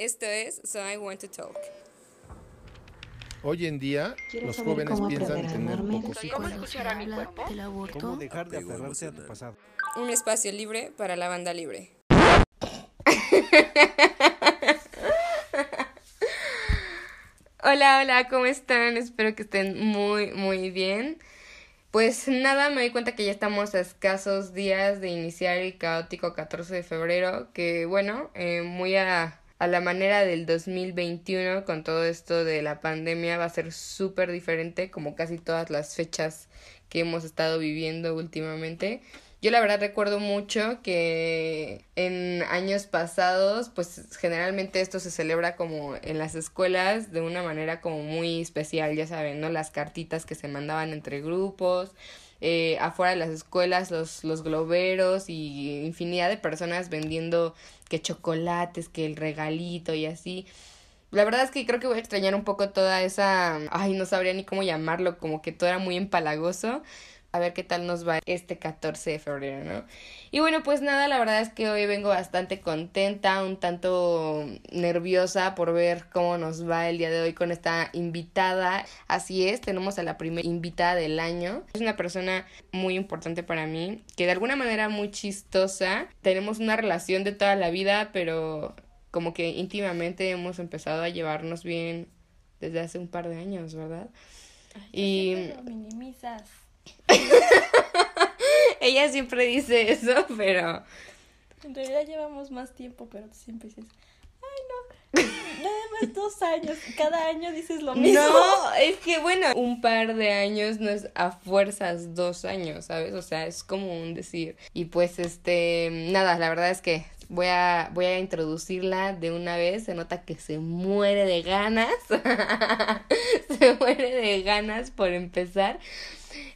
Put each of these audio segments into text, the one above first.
Esto es So I Want to Talk. Hoy en día, los jóvenes piensan tener pocos hijos. ¿Cómo escuchar a mi cuerpo? del aborto. ¿Cómo dejar de aferrarse a tu pasado? Un espacio libre para la banda libre. Hola, hola, ¿cómo están? Espero que estén muy, muy bien. Pues nada, me doy cuenta que ya estamos a escasos días de iniciar el caótico 14 de febrero, que bueno, eh, muy a, a la manera del 2021 con todo esto de la pandemia va a ser súper diferente como casi todas las fechas que hemos estado viviendo últimamente. Yo la verdad recuerdo mucho que en años pasados, pues generalmente esto se celebra como en las escuelas de una manera como muy especial, ya saben, ¿no? Las cartitas que se mandaban entre grupos, eh, afuera de las escuelas los, los globeros y infinidad de personas vendiendo que chocolates, que el regalito y así. La verdad es que creo que voy a extrañar un poco toda esa, ay, no sabría ni cómo llamarlo, como que todo era muy empalagoso a ver qué tal nos va este 14 de febrero, ¿no? Y bueno, pues nada, la verdad es que hoy vengo bastante contenta, un tanto nerviosa por ver cómo nos va el día de hoy con esta invitada. Así es, tenemos a la primera invitada del año. Es una persona muy importante para mí, que de alguna manera muy chistosa. Tenemos una relación de toda la vida, pero como que íntimamente hemos empezado a llevarnos bien desde hace un par de años, ¿verdad? y lo minimizas. Ella siempre dice eso, pero... En realidad llevamos más tiempo, pero tú siempre dices, ay no, nada más dos años, cada año dices lo mismo. No, es que bueno, un par de años no es a fuerzas dos años, ¿sabes? O sea, es como un decir. Y pues este, nada, la verdad es que voy a, voy a introducirla de una vez. Se nota que se muere de ganas. se muere de ganas por empezar.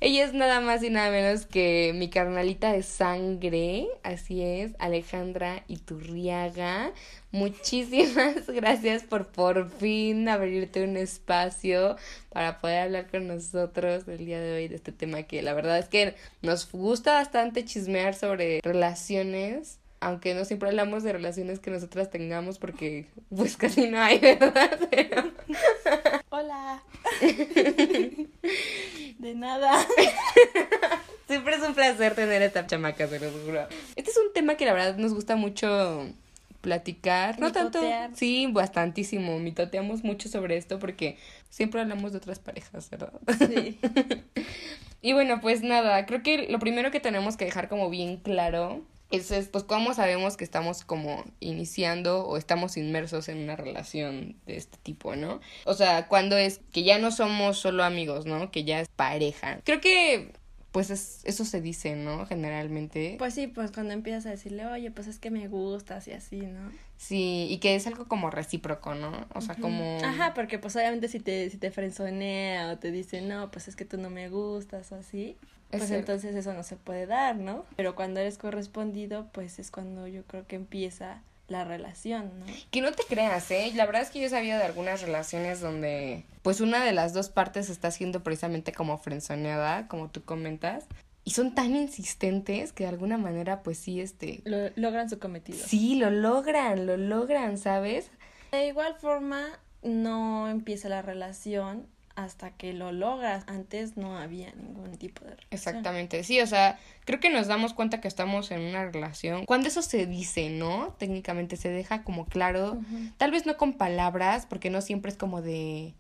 Ella es nada más y nada menos que mi carnalita de sangre, así es, Alejandra Iturriaga. Muchísimas gracias por por fin abrirte un espacio para poder hablar con nosotros el día de hoy de este tema que la verdad es que nos gusta bastante chismear sobre relaciones aunque no siempre hablamos de relaciones que nosotras tengamos porque pues casi no hay, ¿verdad? Pero... Hola. de nada. Siempre es un placer tener esta chamaca, se los juro. Este es un tema que la verdad nos gusta mucho platicar. No tanto. Sí, bastantísimo. Mitoteamos mucho sobre esto porque siempre hablamos de otras parejas, ¿verdad? Sí. y bueno, pues nada, creo que lo primero que tenemos que dejar como bien claro es, pues, ¿cómo sabemos que estamos como iniciando o estamos inmersos en una relación de este tipo, ¿no? O sea, cuando es que ya no somos solo amigos, ¿no? Que ya es pareja. Creo que pues es, eso se dice, ¿no? Generalmente. Pues sí, pues cuando empiezas a decirle, oye, pues es que me gustas y así, ¿no? Sí, y que es algo como recíproco, ¿no? O sea, como... Ajá, porque pues obviamente si te, si te frenzonea o te dice, no, pues es que tú no me gustas o así, pues entonces eso no se puede dar, ¿no? Pero cuando eres correspondido, pues es cuando yo creo que empieza la relación, ¿no? Que no te creas, ¿eh? La verdad es que yo he sabido de algunas relaciones donde pues una de las dos partes está siendo precisamente como frenzoneada, como tú comentas. Y son tan insistentes que de alguna manera pues sí, este... Lo, logran su cometido. Sí, lo logran, lo logran, ¿sabes? De igual forma, no empieza la relación hasta que lo logras. Antes no había ningún tipo de relación. Exactamente, sí, o sea, creo que nos damos cuenta que estamos en una relación. Cuando eso se dice, ¿no? Técnicamente se deja como claro, tal vez no con palabras, porque no siempre es como de...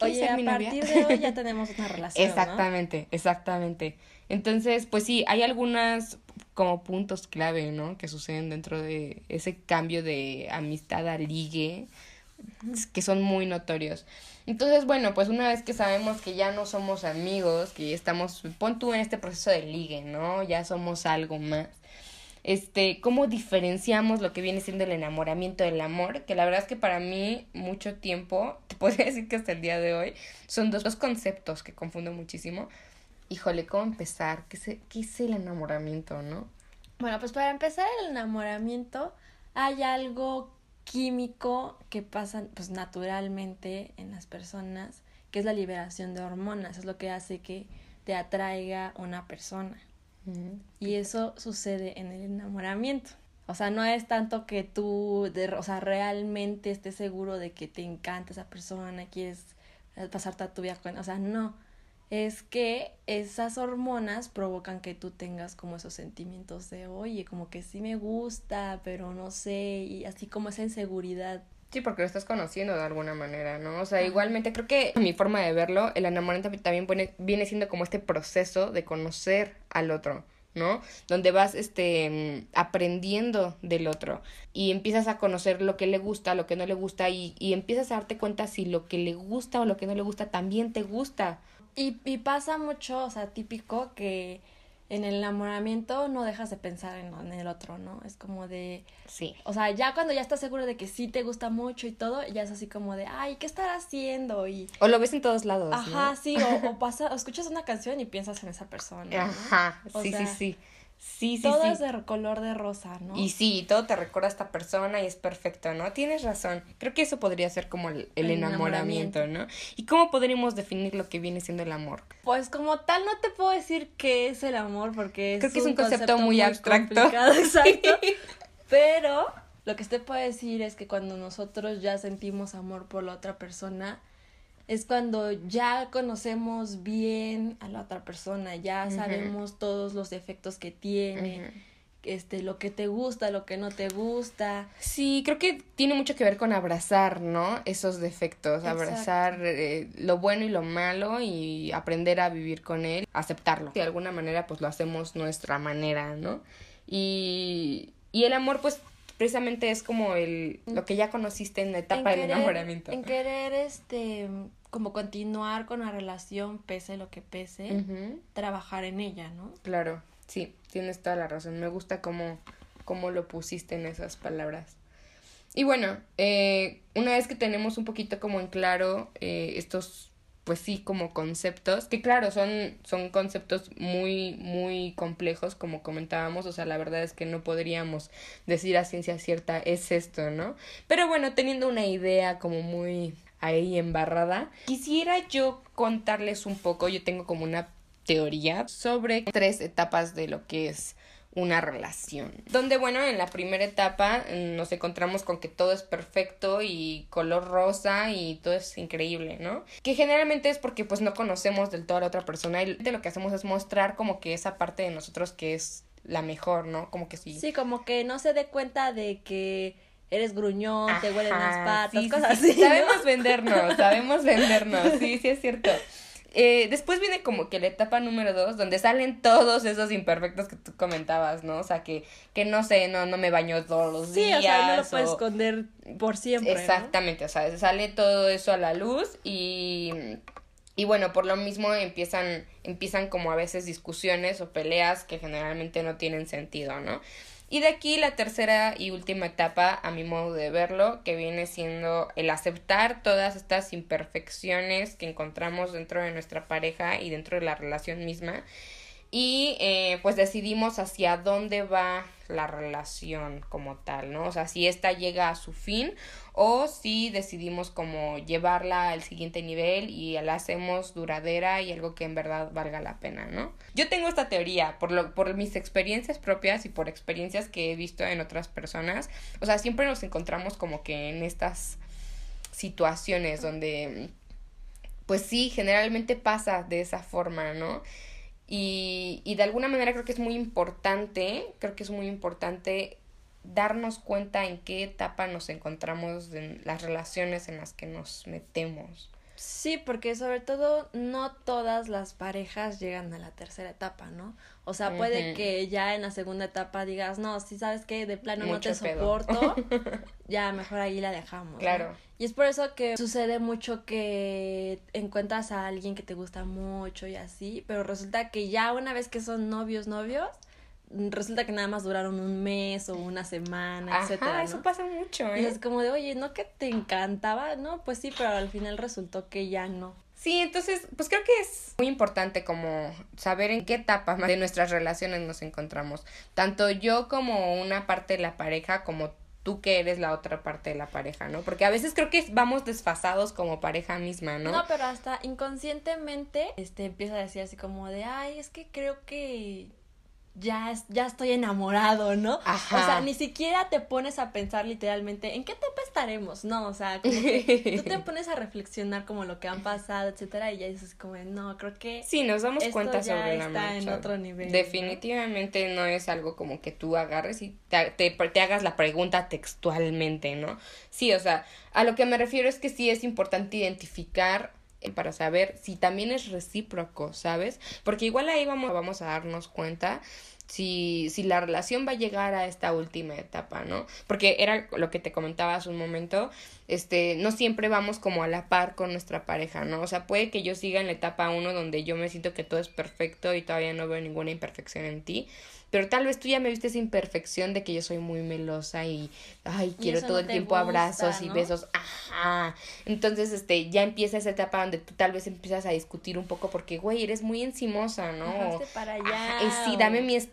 Oye, a partir de hoy ya tenemos una relación. exactamente, exactamente. Entonces, pues sí, hay algunas como puntos clave, ¿no? Que suceden dentro de ese cambio de amistad a ligue, que son muy notorios. Entonces, bueno, pues una vez que sabemos que ya no somos amigos, que ya estamos, pon tú en este proceso de ligue, ¿no? Ya somos algo más. Este, ¿cómo diferenciamos lo que viene siendo el enamoramiento del amor? Que la verdad es que para mí, mucho tiempo, te podría decir que hasta el día de hoy, son dos, dos conceptos que confundo muchísimo. Híjole, ¿cómo empezar? ¿Qué es, ¿Qué es el enamoramiento, no? Bueno, pues para empezar el enamoramiento, hay algo químico que pasa pues naturalmente en las personas, que es la liberación de hormonas, es lo que hace que te atraiga una persona. Y eso sucede en el enamoramiento. O sea, no es tanto que tú, de, o sea, realmente estés seguro de que te encanta esa persona, quieres pasar toda tu vida con, o sea, no. Es que esas hormonas provocan que tú tengas como esos sentimientos de, oye, como que sí me gusta, pero no sé, y así como esa inseguridad Sí, porque lo estás conociendo de alguna manera, ¿no? O sea, igualmente creo que mi forma de verlo, el enamoramiento también viene siendo como este proceso de conocer al otro, ¿no? Donde vas este aprendiendo del otro y empiezas a conocer lo que le gusta, lo que no le gusta y, y empiezas a darte cuenta si lo que le gusta o lo que no le gusta también te gusta. Y, y pasa mucho, o sea, típico que en el enamoramiento no dejas de pensar en, el otro, ¿no? Es como de... Sí. O sea, ya cuando ya estás seguro de que sí te gusta mucho y todo, ya es así como de, ay, ¿qué estará haciendo? Y... O lo ves en todos lados. Ajá, sí, o, o, pasa, o escuchas una canción y piensas en esa persona. Ajá, sí, sí, sí. Sí, sí, todo sí. es de color de rosa, ¿no? Y sí, todo te recuerda a esta persona y es perfecto, ¿no? Tienes razón. Creo que eso podría ser como el, enamoramiento, ¿no? ¿Y cómo podríamos definir lo que viene siendo el amor? Pues como tal no te puedo decir qué es el amor porque es Creo que es un concepto, muy, abstracto. Exacto. Pero lo que te puedo decir es que cuando nosotros ya sentimos amor por la otra persona, es cuando ya conocemos bien a la otra persona, ya sabemos todos los defectos que tiene, este, lo que te gusta, lo que no te gusta. Sí, creo que tiene mucho que ver con abrazar, ¿no? Esos defectos, abrazar eh, lo bueno y lo malo y aprender a vivir con él, aceptarlo. De alguna manera, pues lo hacemos nuestra manera, ¿no? Y, y el amor, pues precisamente es como el lo que ya conociste en la etapa del enamoramiento. En querer este como continuar con la relación pese lo que pese, trabajar en ella, ¿no? Claro, sí, tienes toda la razón. Me gusta cómo, cómo lo pusiste en esas palabras. Y bueno, eh, una vez que tenemos un poquito como en claro eh, estos pues sí, como conceptos, que claro, son, son conceptos muy, muy complejos, como comentábamos, o sea, la verdad es que no podríamos decir a ciencia cierta es esto, ¿no? Pero bueno, teniendo una idea como muy ahí embarrada, quisiera yo contarles un poco, yo tengo como una teoría sobre tres etapas de lo que es una relación. Donde, bueno, en la primera etapa mm, nos encontramos con que todo es perfecto y color rosa y todo es increíble, ¿no? Que generalmente es porque pues no conocemos del todo a la otra persona y lo que hacemos es mostrar como que esa parte de nosotros que es la mejor, ¿no? Como que sí. Sí, como que no se dé cuenta de que eres gruñón, te huelen las patas, cosas así. Sabemos vendernos, sabemos vendernos, sí, sí es cierto. Eh, después viene como que la etapa número dos, donde salen todos esos imperfectos que tú comentabas, ¿no? O sea, que, que no sé, no, no me baño todos los días. Sí, o sea, no lo puedes esconder por siempre. Exactamente, o sea, sale todo eso a la luz y, y bueno, por lo mismo empiezan, empiezan como a veces discusiones o peleas que generalmente no tienen sentido, ¿no? Y de aquí la tercera y última etapa, a mi modo de verlo, que viene siendo el aceptar todas estas imperfecciones que encontramos dentro de nuestra pareja y dentro de la relación misma. Y eh, pues decidimos hacia dónde va la relación como tal, ¿no? O sea, si esta llega a su fin o si decidimos como llevarla al siguiente nivel y la hacemos duradera y algo que en verdad valga la pena, ¿no? Yo tengo esta teoría por, lo, por mis experiencias propias y por experiencias que he visto en otras personas. O sea, siempre nos encontramos como que en estas situaciones donde, pues sí, generalmente pasa de esa forma, ¿no? Y, y de alguna manera creo que es muy importante, creo que es muy importante darnos cuenta en qué etapa nos encontramos en las relaciones en las que nos metemos. Sí, porque sobre todo no todas las parejas llegan a la tercera etapa, ¿no? O sea, puede que ya en la segunda etapa digas, no, si sabes que de plano no te soporto, ya mejor ahí la dejamos. Claro. Y es por eso que sucede mucho que encuentras a alguien que te gusta mucho y así, pero resulta que ya una vez que son novios, novios, resulta que nada más duraron un mes o una semana, Ajá, etcétera. Eso pasa mucho, ¿eh? Y es como de, oye, ¿no que te encantaba? No, pues sí, pero al final resultó que ya no. Sí, entonces, pues creo que es muy importante como saber en qué etapa de nuestras relaciones nos encontramos. Tanto yo como una parte de la pareja, como tú que eres la otra parte de la pareja, ¿no? Porque a veces creo que vamos desfasados como pareja misma, ¿no? No, pero hasta inconscientemente, este, empieza a decir así como de, ay, es que creo que ya, ya estoy enamorado, ¿no? Ajá. O sea, ni siquiera te pones a pensar literalmente en qué etapa estaremos, ¿no? O sea, como que tú te pones a reflexionar como lo que han pasado, etcétera, y ya dices como, no, creo que... Sí, nos damos cuenta sobre la está en otro nivel. Definitivamente ¿no? es algo como que tú agarres y te, te, te hagas la pregunta textualmente, ¿no? Sí, o sea, a lo que me refiero es que sí es importante identificar para saber si también es recíproco, ¿sabes? Porque igual ahí vamos, vamos a darnos cuenta si, si la relación va a llegar a esta última etapa, ¿no? Porque era lo que te comentaba hace un momento, este, no siempre vamos como a la par con nuestra pareja, ¿no? O sea, puede que yo siga en la etapa uno donde yo me siento que todo es perfecto y todavía no veo ninguna imperfección en ti, pero tal vez tú ya me viste esa imperfección de que yo soy muy melosa y, ay, quiero todo el tiempo abrazos y besos, ajá. Entonces, este, ya empieza esa etapa donde tú tal vez empiezas a discutir un poco porque, güey, eres muy encimosa, ¿no? para allá. sí, dame mi espacio,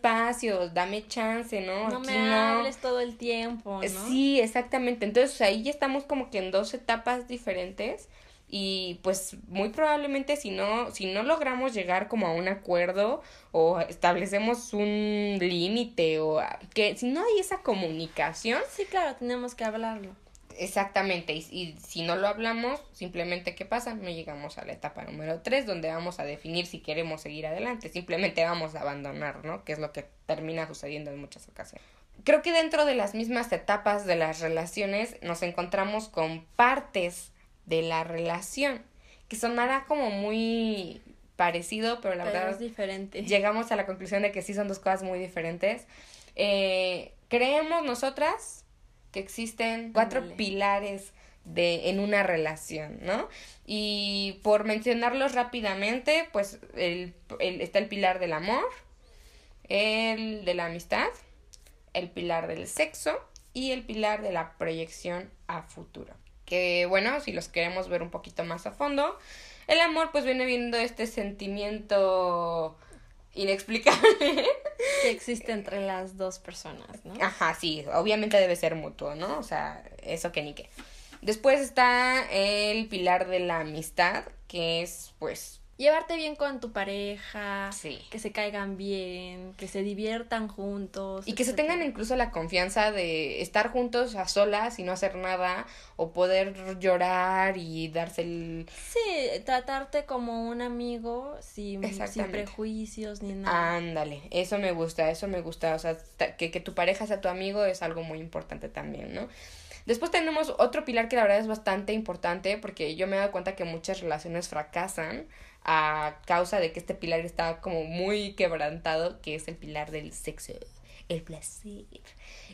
dame chance, ¿no? No me hables todo el tiempo, ¿no? Sí, exactamente. Entonces, ahí ya estamos como que en dos etapas diferentes y pues muy probablemente si no si no logramos llegar como a un acuerdo o establecemos un límite o que si no hay esa comunicación sí claro tenemos que hablarlo exactamente y, y si no lo hablamos simplemente qué pasa no llegamos a la etapa número tres donde vamos a definir si queremos seguir adelante simplemente vamos a abandonar no que es lo que termina sucediendo en muchas ocasiones creo que dentro de las mismas etapas de las relaciones nos encontramos con partes de la relación, que sonará como muy parecido, pero la verdad es diferente. Llegamos a la conclusión de que sí son dos cosas muy diferentes. Eh, creemos nosotras que existen cuatro pilares de en una relación, ¿no? Y por mencionarlos rápidamente, pues el, el, está el pilar del amor, el de la amistad, el pilar del sexo y el pilar de la proyección a futuro que bueno, si los queremos ver un poquito más a fondo, el amor pues viene viendo este sentimiento inexplicable que existe entre las dos personas, ¿no? Ajá, sí, obviamente debe ser mutuo, ¿no? O sea, eso que ni qué. Después está el pilar de la amistad, que es pues llevarte bien con tu pareja, que se caigan bien, que se diviertan juntos. Y que se tengan incluso la confianza de estar juntos a solas y no hacer nada, o poder llorar y darse el... Sí, tratarte como un amigo sin, sin prejuicios ni nada. Ándale, eso me gusta, eso me gusta, o sea, que, que tu pareja sea tu amigo es algo muy importante también, ¿no? Después tenemos otro pilar que la verdad es bastante importante porque yo me he dado cuenta que muchas relaciones fracasan a causa de que este pilar está como muy quebrantado, que es el pilar del sexo, el placer.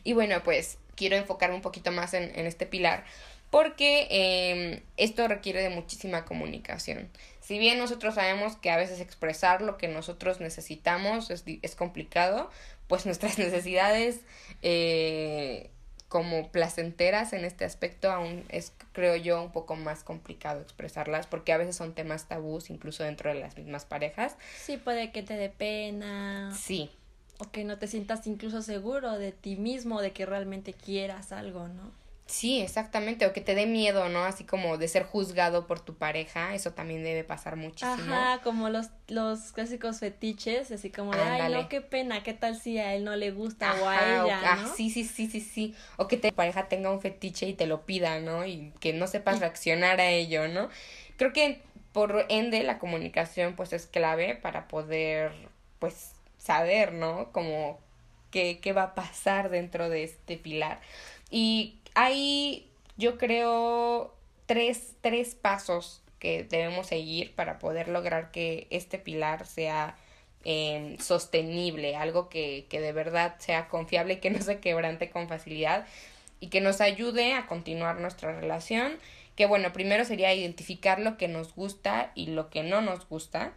Y bueno, pues quiero enfocarme un poquito más en, este pilar porque eh, esto requiere de muchísima comunicación. Si bien nosotros sabemos que a veces expresar lo que nosotros necesitamos es, es complicado, pues nuestras necesidades eh, como placenteras en este aspecto aún es creo yo un poco más complicado expresarlas porque a veces son temas tabús incluso dentro de las mismas parejas. Sí, puede que te dé pena. Sí. O que no te sientas incluso seguro de ti mismo, de que realmente quieras algo, ¿no? Sí, exactamente, o que te dé miedo, ¿no? Así como de ser juzgado por tu pareja, eso también debe pasar muchísimo. Ajá, como los, los clásicos fetiches, así como de, ay, no, qué pena, qué tal si a él no le gusta o a ella, ah, ¿no? sí, sí, sí, sí, sí, o que tu pareja tenga un fetiche y te lo pida, ¿no? Y que no sepas reaccionar a ello, ¿no? Creo que por ende la comunicación pues es clave para poder pues saber, ¿no? Como qué, qué va a pasar dentro de este pilar. Y hay, yo creo, tres, tres pasos que debemos seguir para poder lograr que este pilar sea em, sostenible, algo que, que de verdad sea confiable y que no se quebrante con facilidad y que nos ayude a continuar nuestra relación. Que bueno, primero sería identificar lo que nos gusta y lo que no nos gusta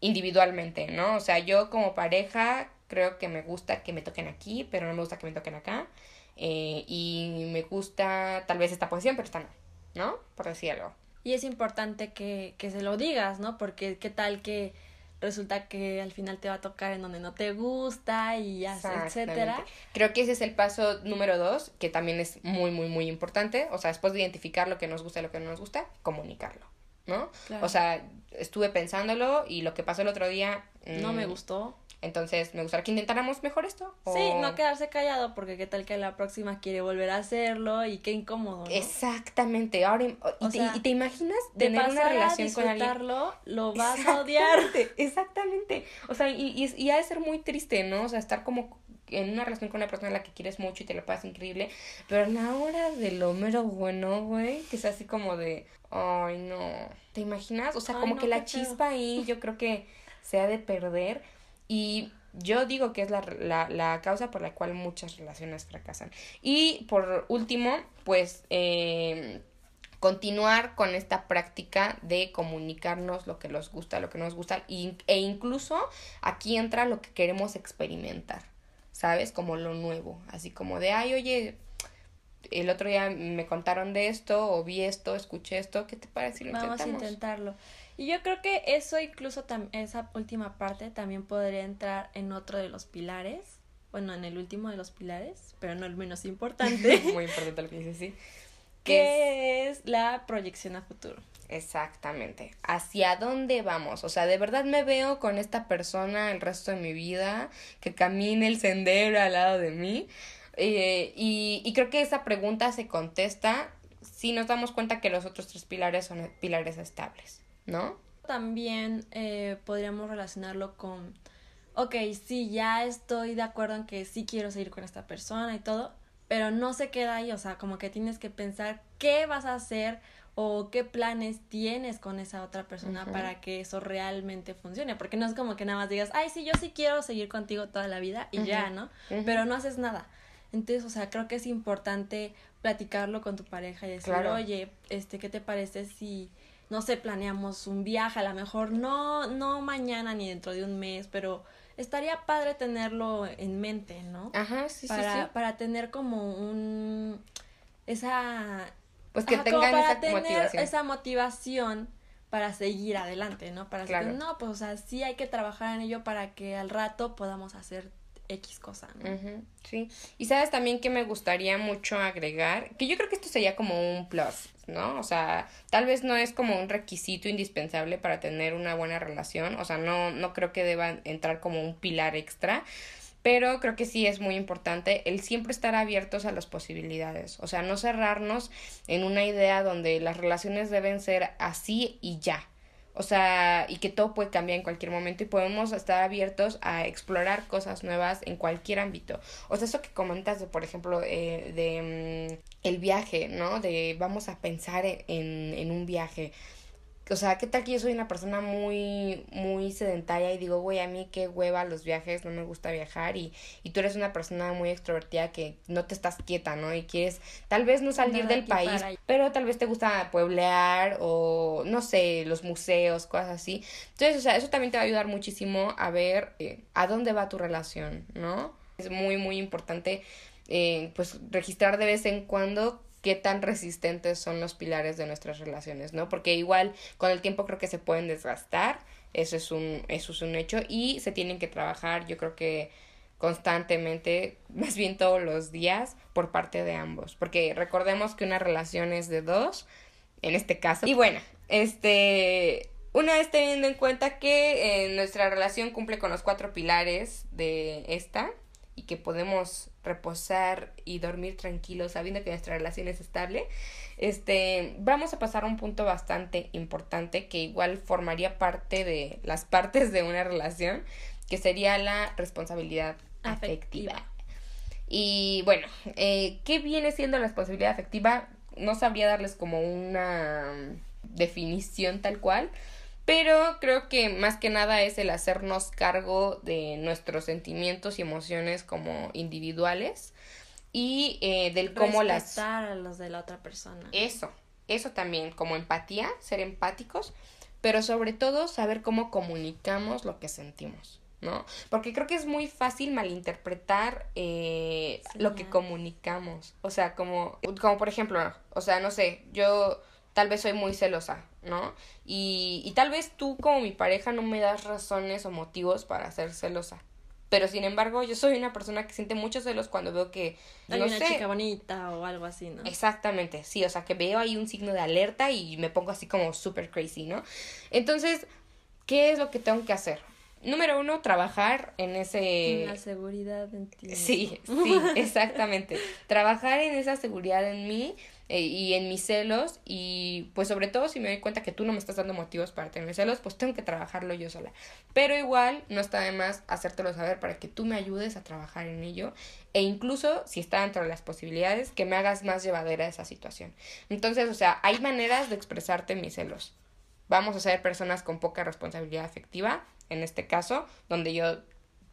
individualmente, ¿no? O sea, yo como pareja creo que me gusta que me toquen aquí, pero no me gusta que me toquen acá. Eh, y me gusta tal vez esta posición, pero esta no, ¿no? Por decir algo. Y es importante que, que se lo digas, ¿no? Porque qué tal que resulta que al final te va a tocar en donde no te gusta y etcétera. Creo que ese es el paso número dos, que también es muy, muy, muy importante. O sea, después de identificar lo que nos gusta y lo que no nos gusta, comunicarlo, ¿no? O sea, estuve pensándolo y lo que pasó el otro día... no me mm, gustó. Entonces, me gustaría que intentáramos mejor esto. Sí, no quedarse callado, porque qué tal que la próxima quiere volver a hacerlo y qué incómodo. ¿no? Exactamente. Ahora, y, te, imaginas tener una relación con alguien. lo vas a odiar. Exactamente. O sea, y, y, y ha de ser muy triste, ¿no? O sea, estar como en una relación con una persona a la que quieres mucho y te lo pasas increíble, pero a la hora de lo mero bueno, güey, que es así como de, ay, no, ¿te imaginas? O sea, como que la chispa ahí yo creo que se ha de perder y yo digo que es la, la, la, causa por la cual muchas relaciones fracasan. Y por último, pues eh, continuar con esta práctica de comunicarnos lo que nos gusta, lo que nos gusta e incluso aquí entra lo que queremos experimentar. ¿sabes? Como lo nuevo, así como de, ay, oye, el otro día me contaron de esto, o vi esto, escuché esto, ¿qué te parece lo Vamos a intentarlo. Y yo creo que eso incluso, esa última parte también podría entrar en otro de los pilares, bueno, en el último de los pilares, pero no el menos importante. Muy importante lo que dices, sí. Que es la proyección a futuro. Exactamente. ¿Hacia dónde vamos? O sea, de verdad me veo con esta persona el resto de mi vida, que camine el sendero al lado de mí. Eh, y, y creo que esa pregunta se contesta si nos damos cuenta que los otros tres pilares son pilares estables, ¿no? También eh, podríamos relacionarlo con, ok, sí, ya estoy de acuerdo en que sí quiero seguir con esta persona y todo, pero no se queda ahí, o sea, como que tienes que pensar qué vas a hacer o qué planes tienes con esa otra persona para que eso realmente funcione, porque no es como que nada más digas, ay, sí, yo sí quiero seguir contigo toda la vida y ya, ¿no? Pero no haces nada. Entonces, o sea, creo que es importante platicarlo con tu pareja y decir, oye, este, ¿qué te parece si, no sé, planeamos un viaje? A lo mejor no, no mañana ni dentro de un mes, pero estaría padre tenerlo en mente, ¿no? Ajá, sí, para, sí, sí. Para tener como un, esa pues que tengan esa motivación. esa motivación para seguir adelante, ¿no? Para decir, no, pues o sea, sí hay que trabajar en ello para que al rato podamos hacer X cosa, ¿no? sí. Y sabes también que me gustaría mucho agregar, que yo creo que esto sería como un plus, ¿no? O sea, tal vez no es como un requisito indispensable para tener una buena relación, o sea, no, no creo que deba entrar como un pilar extra, pero creo que sí es muy importante el siempre estar abiertos a las posibilidades, o sea, no cerrarnos en una idea donde las relaciones deben ser así y ya. O sea, y que todo puede cambiar en cualquier momento y podemos estar abiertos a explorar cosas nuevas en cualquier ámbito. O sea, eso que comentas de, por ejemplo, eh, de mm, el viaje, ¿no? De vamos a pensar en, en un viaje o sea, ¿qué tal que yo soy una persona muy, muy sedentaria y digo, güey, a mí qué hueva los viajes, no me gusta viajar y, y tú eres una persona muy extrovertida que no te estás quieta, ¿no? Y quieres tal vez no salir del país, pero tal vez te gusta pueblear o, no sé, los museos, cosas así. Entonces, o sea, eso también te va a ayudar muchísimo a ver eh, a dónde va tu relación, ¿no? Es muy, muy importante, eh, pues, registrar de vez en cuando qué tan resistentes son los pilares de nuestras relaciones, ¿no? Porque igual con el tiempo creo que se pueden desgastar, eso es un, eso es un hecho, y se tienen que trabajar, yo creo que constantemente, más bien todos los días, por parte de ambos. Porque recordemos que una relación es de dos, en este caso. Y bueno, este, una vez teniendo en cuenta que eh, nuestra relación cumple con los cuatro pilares de esta, y que podemos reposar y dormir tranquilos sabiendo que nuestra relación es estable, este, vamos a pasar a un punto bastante importante que igual formaría parte de las partes de una relación, que sería la responsabilidad afectiva. Y bueno, eh, ¿qué viene siendo la responsabilidad afectiva? No sabría darles como una definición tal cual, pero creo que más que nada es el hacernos cargo de nuestros sentimientos y emociones como individuales y eh, del cómo las... a los de la otra persona. Eso, eso también, como empatía, ser empáticos, pero sobre todo saber cómo comunicamos lo que sentimos. ¿no? Porque creo que es muy fácil malinterpretar eh, lo que comunicamos. O sea, como, como por ejemplo, o sea, no sé, yo tal vez soy muy celosa, ¿no? Y, y tal vez tú como mi pareja no me das razones o motivos para ser celosa. Pero sin embargo, yo soy una persona que siente muchos celos cuando veo que. Hay una chica bonita o algo así, ¿no? Exactamente, sí, o sea, que veo ahí un signo de alerta y me pongo así como super crazy, ¿no? Entonces, ¿qué es lo que tengo que hacer? número uno, trabajar en ese... En la seguridad en ti. Sí, sí, exactamente. trabajar en esa seguridad en mí eh, y en mis celos y pues sobre todo si me doy cuenta que tú no me estás dando motivos para tener celos, pues tengo que trabajarlo yo sola. Pero igual no está de más hacértelo saber para que tú me ayudes a trabajar en ello e incluso si está dentro de las posibilidades que me hagas más llevadera esa situación. Entonces, o sea, hay maneras de expresarte mis celos. Vamos a ser personas con poca responsabilidad afectiva, en este caso, donde yo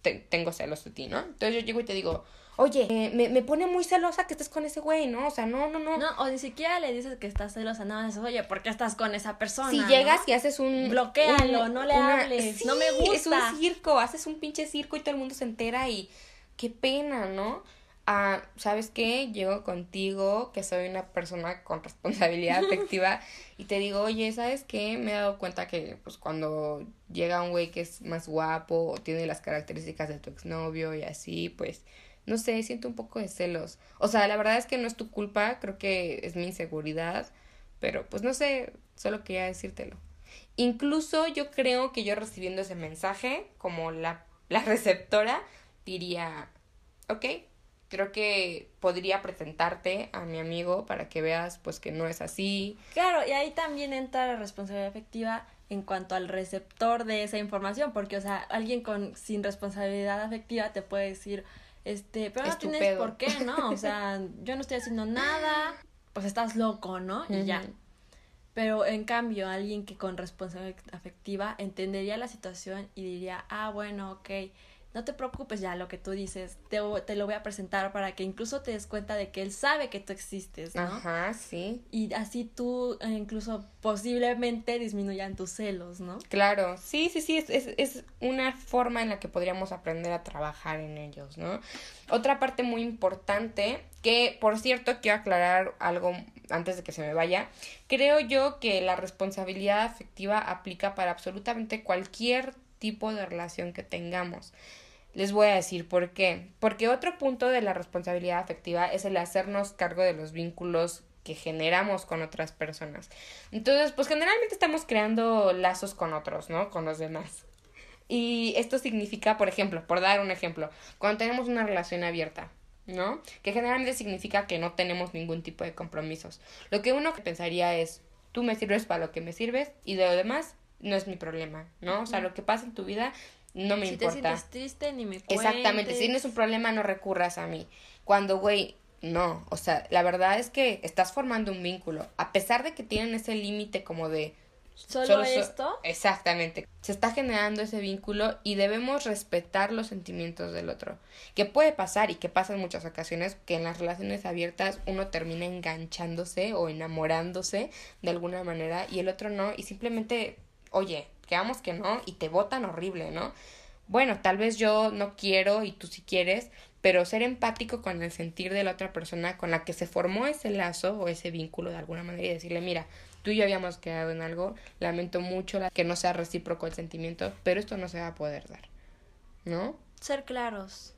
tengo celos de ti, ¿no? Entonces yo llego y te digo, oye, eh, me, me, pone muy celosa que estés con ese güey, ¿no? O sea, no, no, no. No, o ni siquiera le dices que estás celosa, nada más, oye, ¿por qué estás con esa persona? Si llegas y haces un... Bloquéalo, no le hables, no me gusta. es un circo, haces un pinche circo y todo el mundo se entera y qué pena, ¿no? Ah, ¿sabes qué? Llego contigo, que soy una persona con responsabilidad afectiva, y te digo, oye, ¿sabes qué? Me he dado cuenta que, pues, cuando llega un güey que es más guapo o tiene las características de tu exnovio y así, pues, no sé, siento un poco de celos. O sea, la verdad es que no es tu culpa, creo que es mi inseguridad, pero pues no sé, solo quería decírtelo. Incluso yo creo que yo recibiendo ese mensaje, como la, la receptora, diría, ok, creo que podría presentarte a mi amigo para que veas pues que no es así. Claro, y ahí también entra la responsabilidad afectiva en cuanto al receptor de esa información, porque o sea, alguien con sin responsabilidad afectiva te puede decir, este, pero no tienes por qué, ¿no? O sea, yo no estoy haciendo nada, pues estás loco, ¿no? Y ya. Pero en cambio, alguien que con responsabilidad afectiva entendería la situación y diría, ah, bueno, ok, no te preocupes ya lo que tú dices, te, te, lo voy a presentar para que incluso te des cuenta de que él sabe que tú existes, ¿no? Ajá, sí. Y así tú eh, incluso posiblemente disminuyan tus celos, ¿no? Claro, sí, sí, sí, es, es, es una forma en la que podríamos aprender a trabajar en ellos, ¿no? Otra parte muy importante, que por cierto quiero aclarar algo antes de que se me vaya, creo yo que la responsabilidad afectiva aplica para absolutamente cualquier tipo de relación que tengamos. Les voy a decir por qué. Porque otro punto de la responsabilidad afectiva es el hacernos cargo de los vínculos que generamos con otras personas. Entonces, pues generalmente estamos creando lazos con otros, ¿no? Con los demás. Y esto significa, por ejemplo, por dar un ejemplo, cuando tenemos una relación abierta, ¿no? Que generalmente significa que no tenemos ningún tipo de compromisos. Lo que uno pensaría es, tú me sirves para lo que me sirves y de lo demás no es mi problema, ¿no? O sea, lo que pasa en tu vida no me importa. Si te sientes triste, ni me cuentes. Exactamente, si tienes un problema, no recurras a mí. Cuando, güey, no, o sea, la verdad es que estás formando un vínculo, a pesar de que tienen ese límite como de ¿Solo, esto? exactamente. Se está generando ese vínculo y debemos respetar los sentimientos del otro. Que puede pasar y que pasa en muchas ocasiones que en las relaciones abiertas uno termina enganchándose o enamorándose de alguna manera y el otro no y simplemente oye, quedamos que no y te votan horrible, ¿no? Bueno, tal vez yo no quiero y tú sí quieres, pero ser empático con el sentir de la otra persona con la que se formó ese lazo o ese vínculo de alguna manera y decirle, mira, tú y yo habíamos quedado en algo, lamento mucho que no sea recíproco el sentimiento, pero esto no se va a poder dar, ¿no? Ser claros.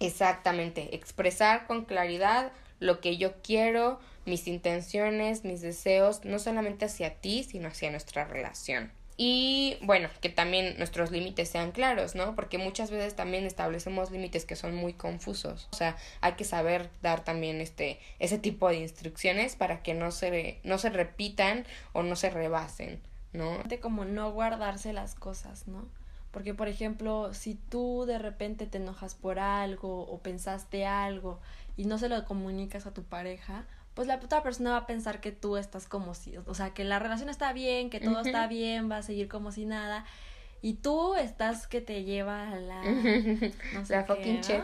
Exactamente, expresar con claridad lo que yo quiero, mis intenciones, mis deseos, no solamente hacia ti, sino hacia nuestra relación. Y bueno, que también nuestros límites sean claros, ¿no? Porque muchas veces también establecemos límites que son muy confusos. O sea, hay que saber dar también este, ese tipo de instrucciones para que no se, no se repitan o no se rebasen, ¿no? Como no guardarse las cosas, ¿no? Porque, por ejemplo, si tú de repente te enojas por algo o pensaste algo y no se lo comunicas a tu pareja, pues la otra persona va a pensar que tú estás como si, o sea, que la relación está bien, que todo está bien, va a seguir como si nada. Y tú estás que te lleva a la... No sé la fucking shit.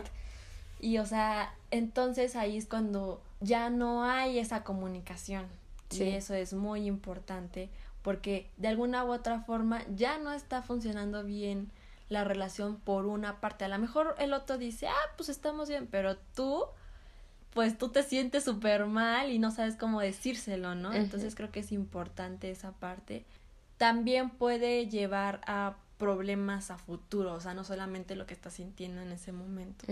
Y o sea, entonces ahí es cuando ya no hay esa comunicación. Y eso es muy importante porque de alguna u otra forma ya no está funcionando bien la relación por una parte. A lo mejor el otro dice, ah, pues estamos bien, pero tú pues tú te sientes súper mal y no sabes cómo decírselo, ¿no? Entonces creo que es importante esa parte. También puede llevar a problemas a futuro, o sea, no solamente lo que estás sintiendo en ese momento.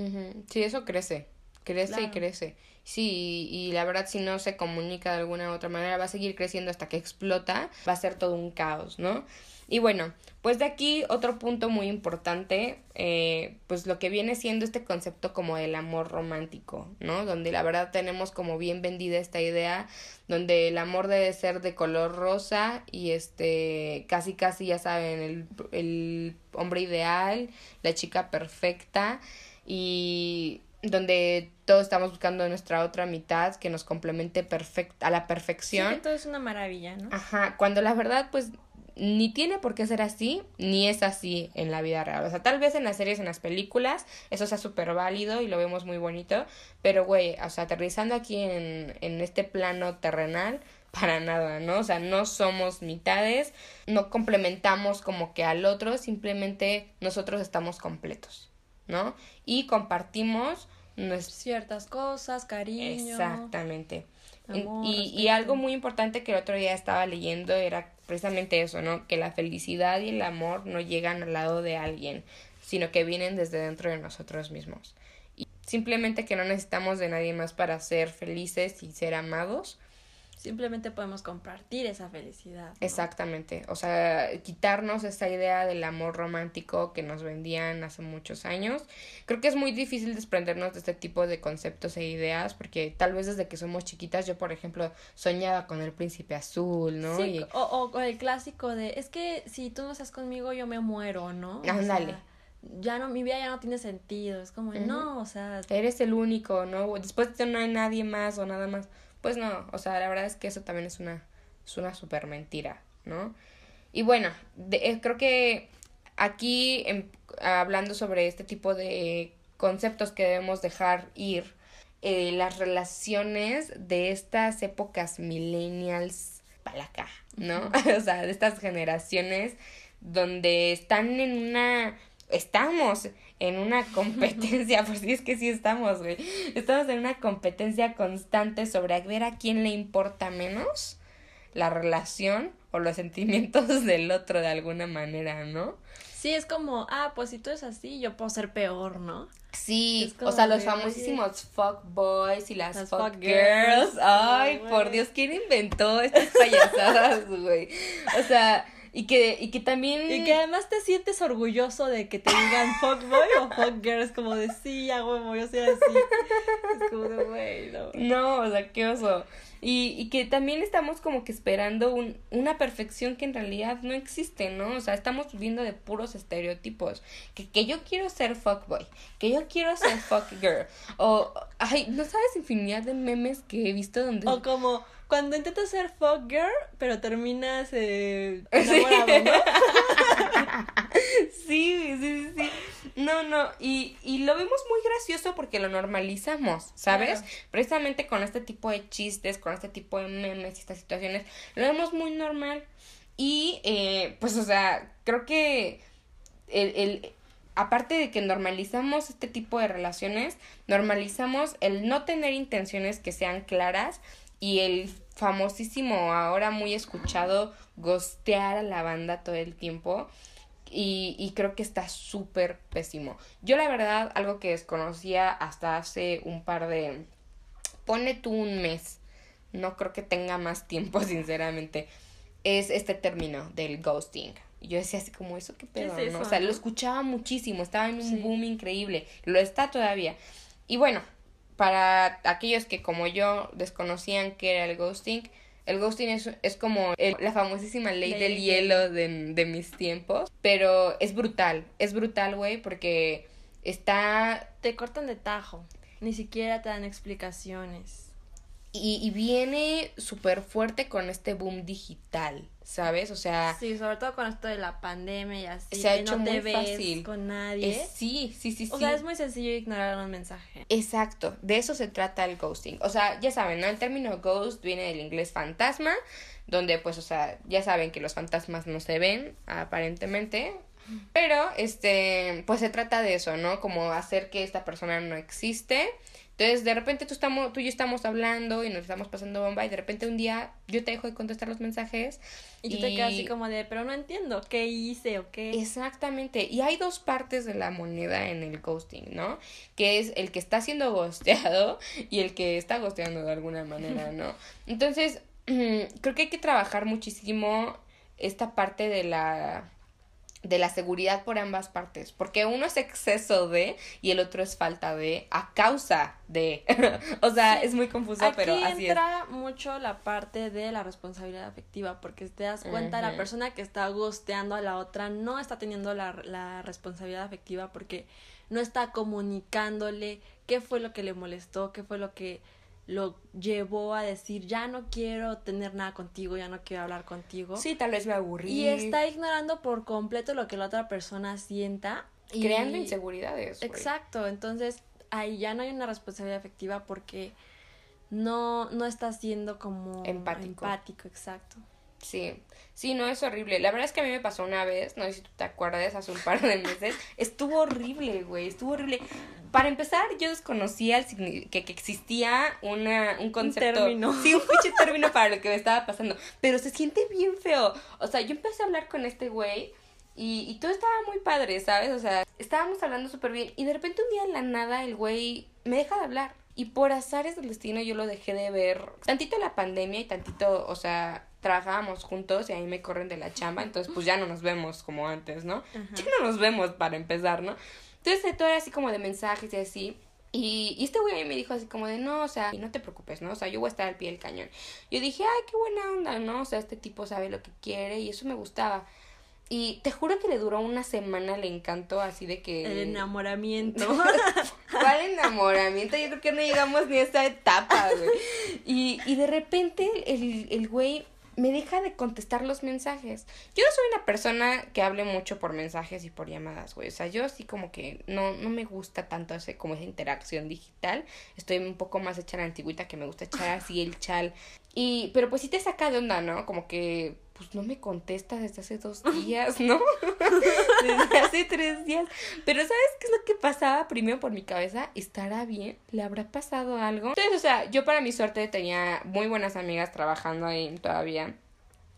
Sí, eso crece. crece y crece. Sí, y, la verdad si no se comunica de alguna u otra manera va a seguir creciendo hasta que explota, va a ser todo un caos, ¿no? Y bueno, pues de aquí otro punto muy importante, eh, pues lo que viene siendo este concepto como el amor romántico, ¿no? Donde la verdad tenemos como bien vendida esta idea, donde el amor debe ser de color rosa y este, casi casi ya saben, el, el hombre ideal, la chica perfecta y donde todos estamos buscando nuestra otra mitad que nos complemente perfect a la perfección. Sí, que todo es una maravilla, ¿no? Ajá, cuando la verdad pues ni tiene por qué ser así, ni es así en la vida real. O sea, tal vez en las series, en las películas, eso sea súper válido y lo vemos muy bonito, pero güey, o sea, aterrizando aquí en, en este plano terrenal, para nada, ¿no? O sea, no somos mitades, no complementamos como que al otro, simplemente nosotros estamos completos, ¿no? Y compartimos ciertas cosas, cariño. Exactamente. Y, y algo muy importante que el otro día estaba leyendo era precisamente eso, ¿no? Que la felicidad y el amor no llegan al lado de alguien, sino que vienen desde dentro de nosotros mismos. Y simplemente que no necesitamos de nadie más para ser felices y ser amados, Simplemente podemos compartir esa felicidad. Exactamente. O sea, quitarnos esa idea del amor romántico que nos vendían hace muchos años. Creo que es muy difícil desprendernos de este tipo de conceptos e ideas porque tal vez desde que somos chiquitas yo, por ejemplo, soñaba con el príncipe azul, ¿no? Sí, o, o, el clásico de, es que si tú no estás conmigo yo me muero, ¿no? Ándale. ya no, mi vida ya no tiene sentido. Es como, no, o sea. Eres el único, ¿no? Después de no hay nadie más o nada más. Pues no, o sea, la verdad es que eso también es una, es una super mentira, ¿no? Y bueno, eh, creo que aquí, hablando sobre este tipo de conceptos que debemos dejar ir, eh, las relaciones de estas épocas millennials para acá, ¿no? o sea, de estas generaciones donde están en una estamos en una competencia, pues sí es que sí estamos, güey. Estamos en una competencia constante sobre ver a quién le importa menos la relación o los sentimientos del otro de alguna manera, ¿no? Sí, es como, ah, pues si tú eres así, yo puedo ser peor, ¿no? Sí, o sea, los famosísimos fuck boys y las, fuck, girls. Ay, por Dios, ¿quién inventó estas payasadas, güey? O sea, y que, y que también... Y que además te sientes orgulloso de que te digan fuckboy o fuckgirl. Es como de, sí, a huevo, yo soy así. Es como de, güey, no. No, o sea, qué oso. Y, y que también estamos como que esperando un, una perfección que en realidad no existe, ¿no? O sea, estamos viviendo de puros estereotipos. Que, que yo quiero ser fuckboy, que yo quiero ser fuckgirl. O, ay, no sabes infinidad de memes que he visto donde... O como cuando intentas ser fuck girl, pero terminas eh, enamorado, ¿no? sí, sí, sí. No, no, y, y lo vemos muy gracioso porque lo normalizamos, ¿sabes? Precisamente con este tipo de chistes, con este tipo de memes y estas situaciones, lo vemos muy normal. Y, eh, pues, o sea, creo que el, el, aparte de que normalizamos este tipo de relaciones, normalizamos el no tener intenciones que sean claras y el famosísimo, ahora muy escuchado, gostear a la banda todo el tiempo. Y, y creo que está súper pésimo. Yo la verdad, algo que desconocía hasta hace un par de... Pone tú un mes. No creo que tenga más tiempo, sinceramente. Es este término del ghosting. Yo decía así como, ¿eso qué pedo? ¿no? O sea, lo escuchaba muchísimo. Estaba en un boom increíble. Lo está todavía. Y bueno, para aquellos que como yo desconocían que era el ghosting, el ghosting es, es como la famosísima ley, del hielo de, de, mis tiempos, pero es brutal, es brutal, güey, porque está... Te cortan de tajo, ni siquiera te dan explicaciones. Y, y viene súper fuerte con este boom digital, ¿sabes? O sea... Sí, sobre todo con esto de la pandemia y así. Se ha hecho muy fácil. con nadie. sí, sí, sí, sí. O sea, es muy sencillo ignorar un mensaje. Exacto, de eso se trata el ghosting. O sea, ya saben, ¿no? El término ghost viene del inglés fantasma, donde pues, o sea, ya saben que los fantasmas no se ven, aparentemente. Pero, este, pues se trata de eso, ¿no? Como hacer que esta persona no existe Entonces, de repente tú, estamos, tú y yo estamos hablando y nos estamos pasando bomba y de repente un día yo te dejo de contestar los mensajes. Y tú te quedas así como de, pero no entiendo, ¿qué hice o qué? Exactamente. Y hay dos partes de la moneda en el ghosting, ¿no? Que es el que está siendo ghosteado y el que está ghosteando de alguna manera, ¿no? Entonces, creo que hay que trabajar muchísimo esta parte de la de la seguridad por ambas partes, porque uno es exceso de y el otro es falta de a causa de. o sea, es muy confuso, pero así entra mucho la parte de la responsabilidad afectiva, porque te das cuenta, la persona que está gosteando a la otra no está teniendo la, la responsabilidad afectiva porque no está comunicándole qué fue lo que le molestó, qué fue lo que lo llevó a decir ya no quiero tener nada contigo, ya no quiero hablar contigo. Sí, tal vez me aburrí. Y está ignorando por completo lo que la otra persona sienta. Creando inseguridades. Exacto, entonces ahí ya no hay una responsabilidad afectiva porque no, no está siendo como empático. empático, exacto. Sí, sí, no es horrible. La verdad es que a mí me pasó una vez, no sé si tú te acuerdas, hace un par de meses. Estuvo horrible, güey, estuvo horrible. Para empezar, yo desconocía el que, que existía una, un concepto. Un término. Sí, un pinche término para lo que me estaba pasando. Pero se siente bien feo. O sea, yo empecé a hablar con este güey y, y todo estaba muy padre, ¿sabes? O sea, estábamos hablando súper bien. Y de repente un día en la nada el güey me deja de hablar. Y por azares del destino yo lo dejé de ver. Tantito la pandemia y tantito, o sea, trabajábamos juntos y ahí me corren de la chamba, entonces pues ya no nos vemos como antes, ¿no? Ya no nos vemos para empezar, ¿no? Entonces todo era así como de mensajes y así. Y, y este güey me dijo así como de, no, o sea, no te preocupes, ¿no? O sea, yo voy a estar al pie del cañón. Yo dije, ay, qué buena onda, ¿no? O sea, este tipo sabe lo que quiere y eso me gustaba. Y te juro que le duró una semana el encanto así de que... El enamoramiento. ¿Cuál enamoramiento? Yo creo que no llegamos ni a esa etapa, güey. Y, y de repente el, el güey me deja de contestar los mensajes. Yo no soy una persona que hable mucho por mensajes y por llamadas, güey. O sea, yo sí como que no, no me gusta tanto ese, como esa interacción digital. Estoy un poco más hecha la antigüita que me gusta echar así el chal. Y, pero pues sí te saca de onda, ¿no? Como que, pues no me contesta desde hace dos días, ¿no? desde hace tres días. Pero ¿sabes qué es lo que pasaba primero por mi cabeza? ¿Estará bien? ¿Le habrá pasado algo? Entonces, o sea, yo para mi suerte tenía muy buenas amigas trabajando ahí todavía.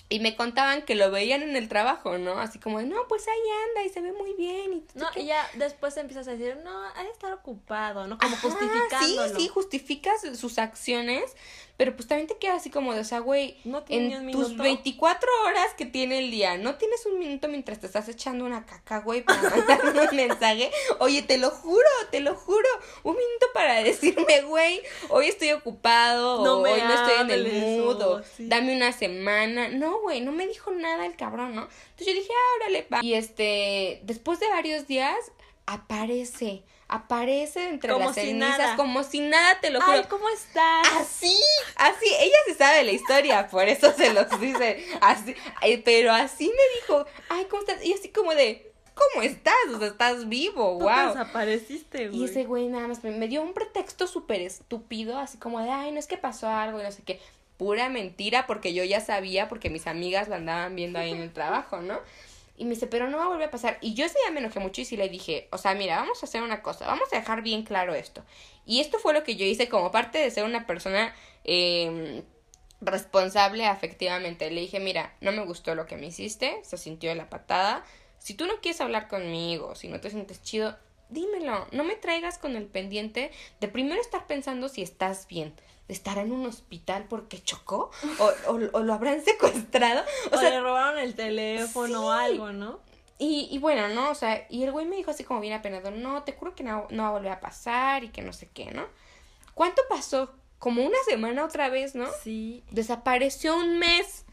Y me contaban que lo veían en el trabajo, ¿no? Así como de, no, pues ahí anda y se ve muy bien. Y no, y ya después empiezas a decir, no, ha de estar ocupado, ¿no? Como justificándolo. Sí, sí, justificas sus acciones pero pues también te queda así como de, o sea, güey, no en tus 24 horas que tiene el día, no tienes un minuto mientras te estás echando una caca, güey, para mandarme un mensaje. Oye, te lo juro, te lo juro, un minuto para decirme, güey, hoy estoy ocupado, o hoy no estoy en el mood, o dame una semana. No, güey, no me dijo nada el cabrón, ¿no? Entonces yo dije, ah, órale, pa. Y este, después de varios días, aparece aparece entre como las cenizas como si nada, te lo juro. Ay, ¿cómo estás? Así, así, ella se sabe la historia, por eso se los dice así, pero así me dijo, ay, ¿cómo estás? Y así como de, ¿cómo estás? O sea, estás vivo, wow. desapareciste, güey. Y ese güey nada más me, dio un pretexto súper estúpido, así como de, ay, no es que pasó algo y no sé qué. Pura mentira, porque yo ya sabía, porque mis amigas lo andaban viendo ahí en el trabajo, ¿no? Y me dice, pero no va a volver a pasar. Y yo ese día me enojé mucho y le dije, o sea, mira, vamos a hacer una cosa, vamos a dejar bien claro esto. Y esto fue lo que yo hice como parte de ser una persona eh, responsable afectivamente. Le dije, mira, no me gustó lo que me hiciste, se sintió la patada. Si tú no quieres hablar conmigo, si no te sientes chido, dímelo. No me traigas con el pendiente de primero estar pensando si estás bien estará en un hospital porque chocó o, o, lo habrán secuestrado. O, sea, le robaron el teléfono o algo, ¿no? Y, y bueno, ¿no? O sea, y el güey me dijo así como bien apenado, no, te juro que no, no va a volver a pasar y que no sé qué, ¿no? ¿Cuánto pasó? Como una semana otra vez, ¿no? Sí. Desapareció un mes.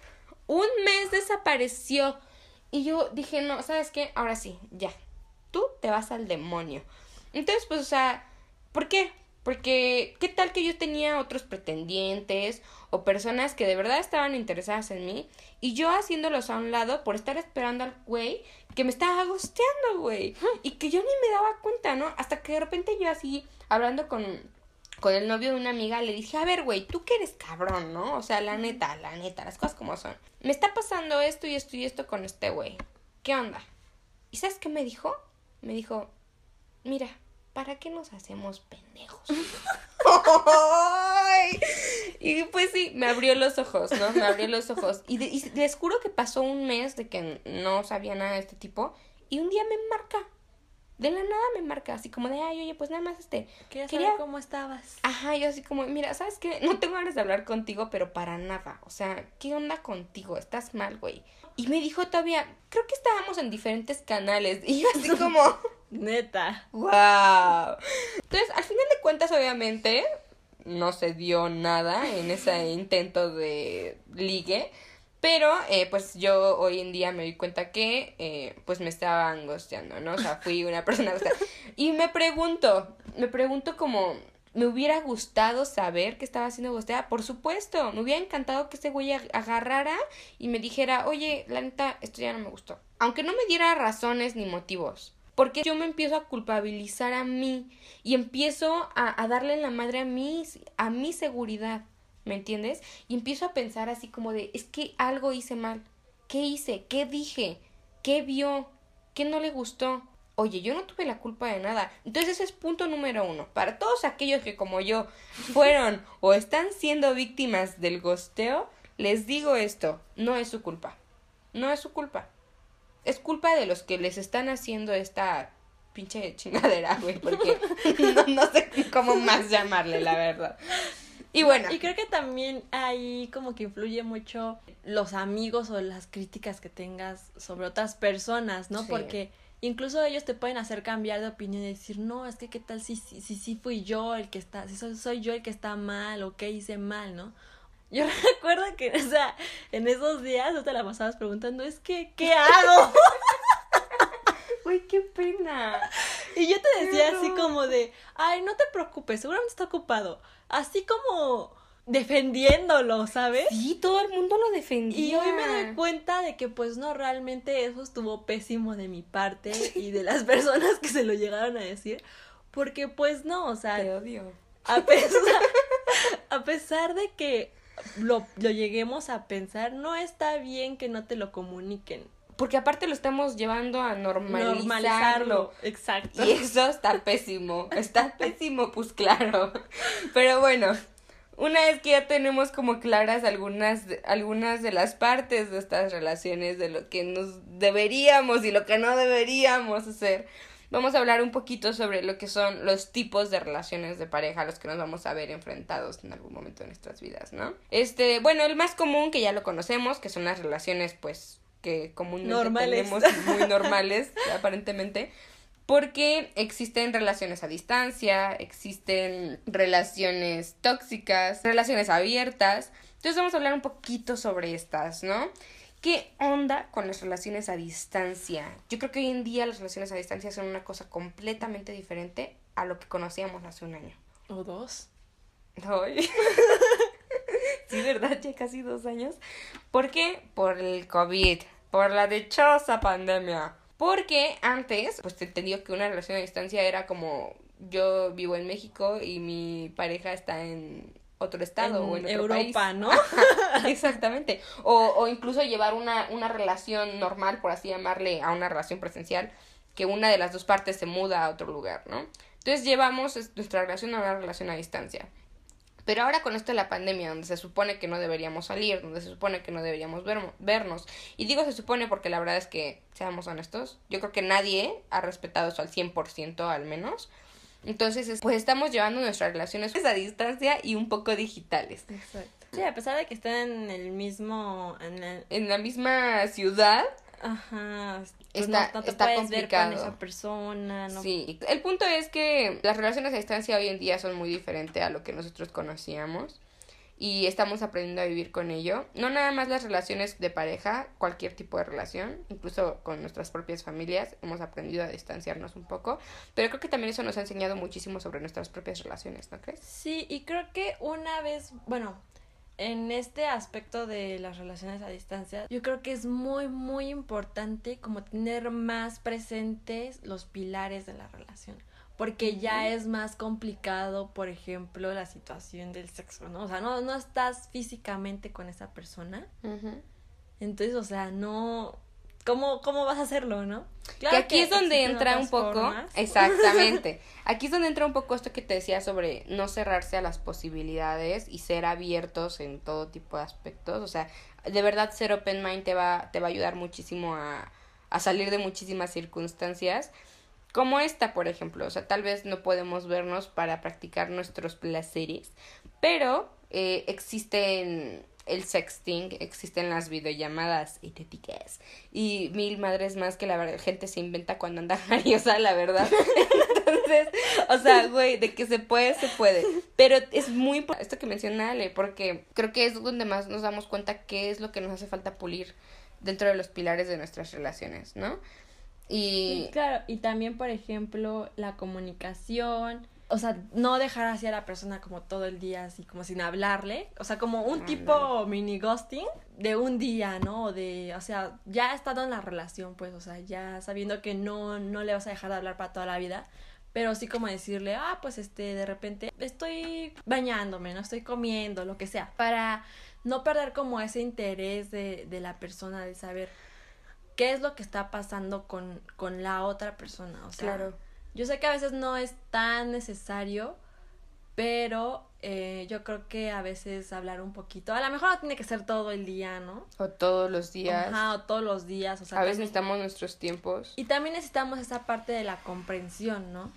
Un mes desapareció. Y yo dije, no, ¿sabes qué? Ahora sí, ya. Tú te vas al demonio. Entonces, pues, o sea, ¿por qué? Porque, ¿qué tal que yo tenía otros pretendientes o personas que de verdad estaban interesadas en mí y yo haciéndolos a un lado por estar esperando al güey que me estaba gosteando, güey? Y que yo ni me daba cuenta, ¿no? Hasta que de repente yo así, hablando con, con el novio de una amiga, le dije, a ver, güey, tú que eres cabrón, ¿no? O sea, la neta, la neta, las cosas como son. Me está pasando esto y esto y esto con este güey. ¿Qué onda? ¿Y sabes qué me dijo? Me dijo, mira, ¿para qué nos hacemos pendejos? y pues sí, me abrió los ojos, ¿no? Me abrió los ojos. Y, les juro que pasó un mes de que no sabía nada de este tipo. Y un día me marca. De la nada me marca, así como de, ay, oye, pues nada más este. Quería saber cómo estabas. Ajá, yo así como, mira, ¿sabes qué? No tengo ganas de hablar contigo, pero para nada. O sea, ¿qué onda contigo? Estás mal, güey. Y me dijo todavía, creo que estábamos en diferentes canales. Y yo así como. Neta. ¡Wow! Entonces, al final de cuentas, obviamente, no se dio nada en ese intento de ligue. Pero, eh, pues yo hoy en día me di cuenta que, eh, pues me estaba angustiando, ¿no? O sea, fui una persona. y me pregunto, me pregunto como, ¿me hubiera gustado saber que estaba haciendo gosteada? Por supuesto, me hubiera encantado que ese güey agarrara y me dijera, oye, la neta, esto ya no me gustó. Aunque no me diera razones ni motivos. Porque yo me empiezo a culpabilizar a mí y empiezo a, a darle la madre a mí, a mi seguridad, ¿me entiendes? Y empiezo a pensar así como de, es que algo hice mal. ¿Qué hice? ¿Qué dije? ¿Qué vio? ¿Qué no le gustó? Oye, yo no tuve la culpa de nada. Entonces ese es punto número uno. Para todos aquellos que como yo fueron o están siendo víctimas del gosteo, les digo esto, no es su culpa. No es su culpa es culpa de los que les están haciendo esta pinche chingadera, güey, porque no, sé cómo más llamarle, la verdad. Y bueno. Y creo que también ahí como que influye mucho los amigos o las críticas que tengas sobre otras personas, ¿no? Porque incluso ellos te pueden hacer cambiar de opinión y decir, no, es que qué tal si sí si, si, fui yo el que está, si soy, soy yo el que está mal o qué hice mal, ¿no? Yo recuerdo que, o sea, en esos días no te la pasabas preguntando, es que, ¿qué hago? Uy, qué pena. Y yo te decía así como de, ay, no te preocupes, seguramente está ocupado. Así como defendiéndolo, ¿sabes? Sí, todo el mundo lo defendía. Y hoy me doy cuenta de que pues no, realmente eso estuvo pésimo de mi parte y de las personas que se lo llegaron a decir. Porque pues no, o sea... Te odio. A pesar, a pesar de que lo, lo lleguemos a pensar, no está bien que no te lo comuniquen. Porque aparte lo estamos llevando a normalizarlo. Exacto. Y eso está pésimo. Está pésimo, pues claro. Pero bueno, una vez que ya tenemos como claras algunas, algunas de las partes de estas relaciones, de lo que nos deberíamos y lo que no deberíamos hacer, vamos a hablar un poquito sobre lo que son los tipos de relaciones de pareja a los que nos vamos a ver enfrentados en algún momento de nuestras vidas, ¿no? Este, bueno, el más común que ya lo conocemos, que son las relaciones, pues, que comúnmente tenemos muy normales, aparentemente, porque existen relaciones a distancia, existen relaciones tóxicas, relaciones abiertas. Entonces vamos a hablar un poquito sobre estas, ¿no? ¿Qué onda con las relaciones a distancia? Yo creo que hoy en día las relaciones a distancia son una cosa completamente diferente a lo que conocíamos hace un año. ¿O dos? Hoy. sí, ¿verdad? Ya casi dos años. ¿Por qué? Por el COVID, por la dichosa pandemia. Porque antes, pues te entendió que una relación a distancia era como yo vivo en México y mi pareja está en otro estado o en otro Europa, ¿no? Exactamente. O, o incluso llevar una, una relación normal, por así llamarle, a una relación presencial, que una de las dos partes se muda a otro lugar, ¿no? Entonces llevamos nuestra relación a una relación a distancia. Pero ahora con esto de la pandemia, donde se supone que no deberíamos salir, donde se supone que no deberíamos vernos, y digo se supone porque la verdad es que, seamos honestos, yo creo que nadie ha respetado eso al 100% al menos, entonces, pues estamos llevando nuestras relaciones a distancia y un poco digitales. Exacto. Sí, a pesar de que están en el mismo... En, la misma ciudad. Ajá. Pues está, no, está complicado. con esa persona, ¿no? Sí. El punto es que las relaciones a distancia hoy en día son muy diferentes a lo que nosotros conocíamos y estamos aprendiendo a vivir con ello. No nada más las relaciones de pareja, cualquier tipo de relación, incluso con nuestras propias familias, hemos aprendido a distanciarnos un poco, pero creo que también eso nos ha enseñado muchísimo sobre nuestras propias relaciones, ¿no crees? Sí, y creo que una vez, bueno, en este aspecto de las relaciones a distancia, yo creo que es muy, muy importante como tener más presentes los pilares de la relación porque ya es más complicado, por ejemplo, la situación del sexo, ¿no? O sea, no, no estás físicamente con esa persona. Entonces, o sea, no, ¿cómo, cómo vas a hacerlo, no? Claro que aquí es donde entra un poco, exactamente, aquí es donde entra un poco esto que te decía sobre no cerrarse a las posibilidades y ser abiertos en todo tipo de aspectos, o sea, de verdad ser open mind te va, te va a ayudar muchísimo a, a salir de muchísimas circunstancias, como esta, por ejemplo, o sea, tal vez no podemos vernos para practicar nuestros placeres, pero eh, existen el sexting, existen las videollamadas etéticas y mil madres más que la gente se inventa cuando anda jariosa, la verdad. Entonces, o sea, güey, de que se puede, se puede. Pero es muy importante esto que menciona Ale, porque creo que es donde más nos damos cuenta qué es lo que nos hace falta pulir dentro de los pilares de nuestras relaciones, ¿no? Y... claro, y también, por ejemplo, la comunicación, o sea, no dejar así a la persona como todo el día, así como sin hablarle, o sea, como un tipo mini ghosting de un día, ¿no? O de, o sea, ya estado en la relación, pues, o sea, ya sabiendo que no, no le vas a dejar de hablar para toda la vida, pero sí como decirle, ah, pues, este, de repente estoy bañándome, no estoy comiendo, lo que sea, para no perder como ese interés de, de la persona, de saber qué es lo que está pasando con, con la otra persona, o sea. Claro yo sé que a veces no es tan necesario, pero eh, yo creo que a veces hablar un poquito, a lo mejor no tiene que ser todo el día, ¿no? O todos los días. Ajá, o todos los días. O sea, a veces necesitamos nuestros tiempos. Y también necesitamos esa parte de la comprensión, ¿no?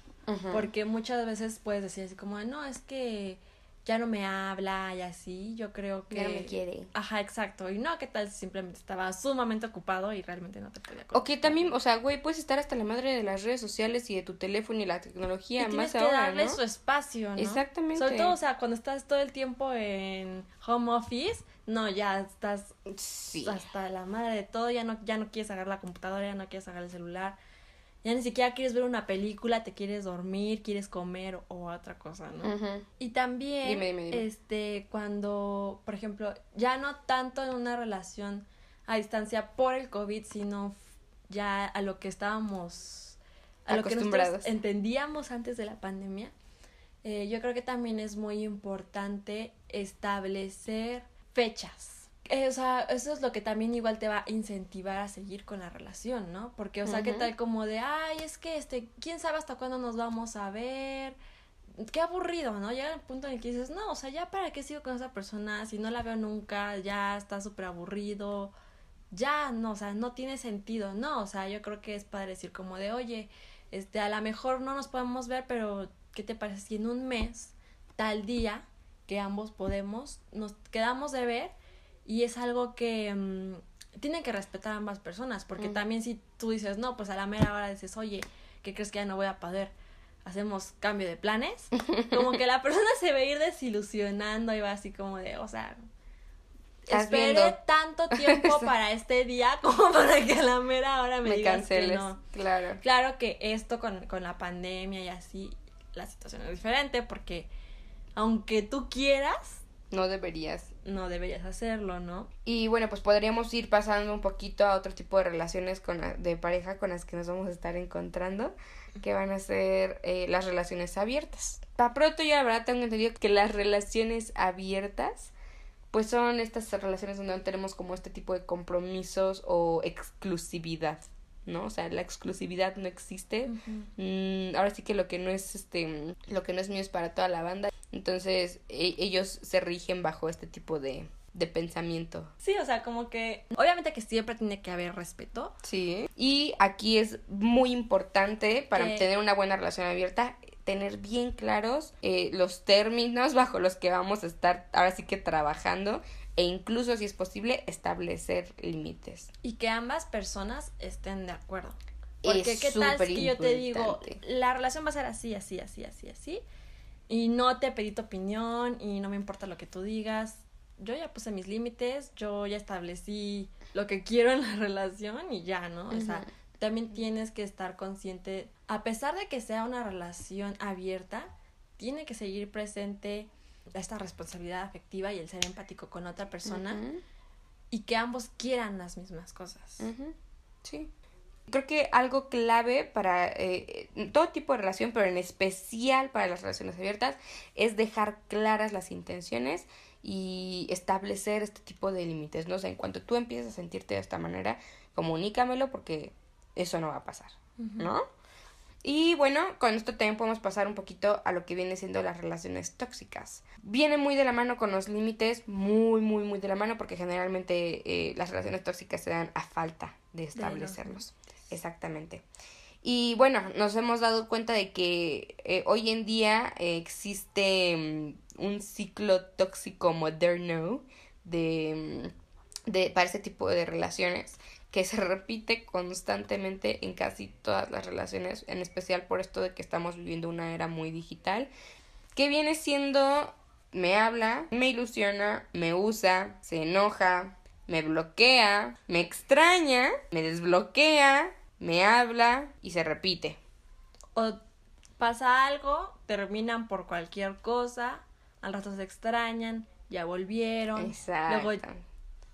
Porque muchas veces puedes decir así como, no, es que ya no me habla y así, yo creo que... Ya no me quiere. Ajá, exacto. Y no, ¿qué tal si simplemente estaba sumamente ocupado y realmente no te podía O que también, o sea, güey, puedes estar hasta la madre de las redes sociales y de tu teléfono y la tecnología, y más que darle su espacio, ¿no? Exactamente. Sobre todo, o sea, cuando estás todo el tiempo en home office, no, ya estás sí. hasta la madre de todo, ya no, ya no quieres agarrar la computadora, ya no quieres agarrar el celular ya ni siquiera quieres ver una película, te quieres dormir, quieres comer o otra cosa, ¿no? Y también, este, cuando, por ejemplo, ya no tanto en una relación a distancia por el COVID, sino ya a lo que estábamos, a lo que nosotros entendíamos antes de la pandemia, eh, yo creo que también es muy importante establecer fechas o sea, eso es lo que también igual te va a incentivar a seguir con la relación, ¿no? Porque, o sea, ¿qué tal como de, ay, es que, este, quién sabe hasta cuándo nos vamos a ver? Qué aburrido, ¿no? Llega el punto en el que dices, no, o sea, ya para qué sigo con esa persona, si no la veo nunca, ya está súper aburrido, ya, no, o sea, no tiene sentido, no, o sea, yo creo que es para decir como de, oye, este, a lo mejor no nos podemos ver, pero, ¿qué te parece si en un mes, tal día, que ambos podemos, nos quedamos de ver? Y es algo que mm, tienen que respetar a ambas personas, porque también si tú dices, no, pues a la mera hora dices, oye, ¿qué crees que ya no voy a poder? Hacemos cambio de planes, como que la persona se va a ir desilusionando y va así como de, o sea, esperé tanto tiempo para este día como para que a la mera hora me, digas que no. Claro. Claro que esto con, con la pandemia y así, la situación es diferente porque aunque tú quieras, no deberías. No deberías hacerlo, ¿no? Y bueno, pues podríamos ir pasando un poquito a otro tipo de relaciones con de pareja con las que nos vamos a estar encontrando, que van a ser eh, las relaciones abiertas. Para pronto yo la verdad tengo entendido que las relaciones abiertas pues son estas relaciones donde no tenemos como este tipo de compromisos o exclusividad. ¿No? O sea, la exclusividad no existe. Mm, ahora sí que lo que no es este lo que no es mío es para toda la banda. Entonces, e ellos se rigen bajo este tipo de de pensamiento. Sí, o sea, como que obviamente que siempre tiene que haber respeto. Sí. Y aquí es muy importante para tener una buena relación abierta tener bien claros eh, los términos bajo los que vamos a estar ahora sí que trabajando e incluso si es posible establecer límites. Y que ambas personas estén de acuerdo. Porque qué tal si yo te digo, la relación va a ser así, así, así, así, así, y no te pedí tu opinión y no me importa lo que tú digas. Yo ya puse mis límites, yo ya establecí lo que quiero en la relación y ya, ¿no? O sea, también tienes que estar consciente, a pesar de que sea una relación abierta, tiene que seguir presente esta responsabilidad afectiva y el ser empático con otra persona y que ambos quieran las mismas cosas. Sí. Creo que algo clave para eh, todo tipo de relación, pero en especial para las relaciones abiertas, es dejar claras las intenciones y establecer este tipo de límites, ¿no? O sea, en cuanto tú empieces a sentirte de esta manera, comunícamelo porque eso no va a pasar, ¿no? Y bueno, con esto también podemos pasar un poquito a lo que viene siendo las relaciones tóxicas. Viene muy de la mano con los límites, muy, muy, muy de la mano, porque generalmente eh, las relaciones tóxicas se dan a falta de establecerlos. Exactamente. Y bueno, nos hemos dado cuenta de que eh, hoy en día existe mm, un ciclo tóxico moderno de, mm, de, para ese tipo de relaciones que se repite constantemente en casi todas las relaciones, en especial por esto de que estamos viviendo una era muy digital, que viene siendo me habla, me ilusiona, me usa, se enoja, me bloquea, me extraña, me desbloquea, me habla y se repite. O pasa algo, terminan por cualquier cosa, al rato se extrañan, ya volvieron, Exacto. luego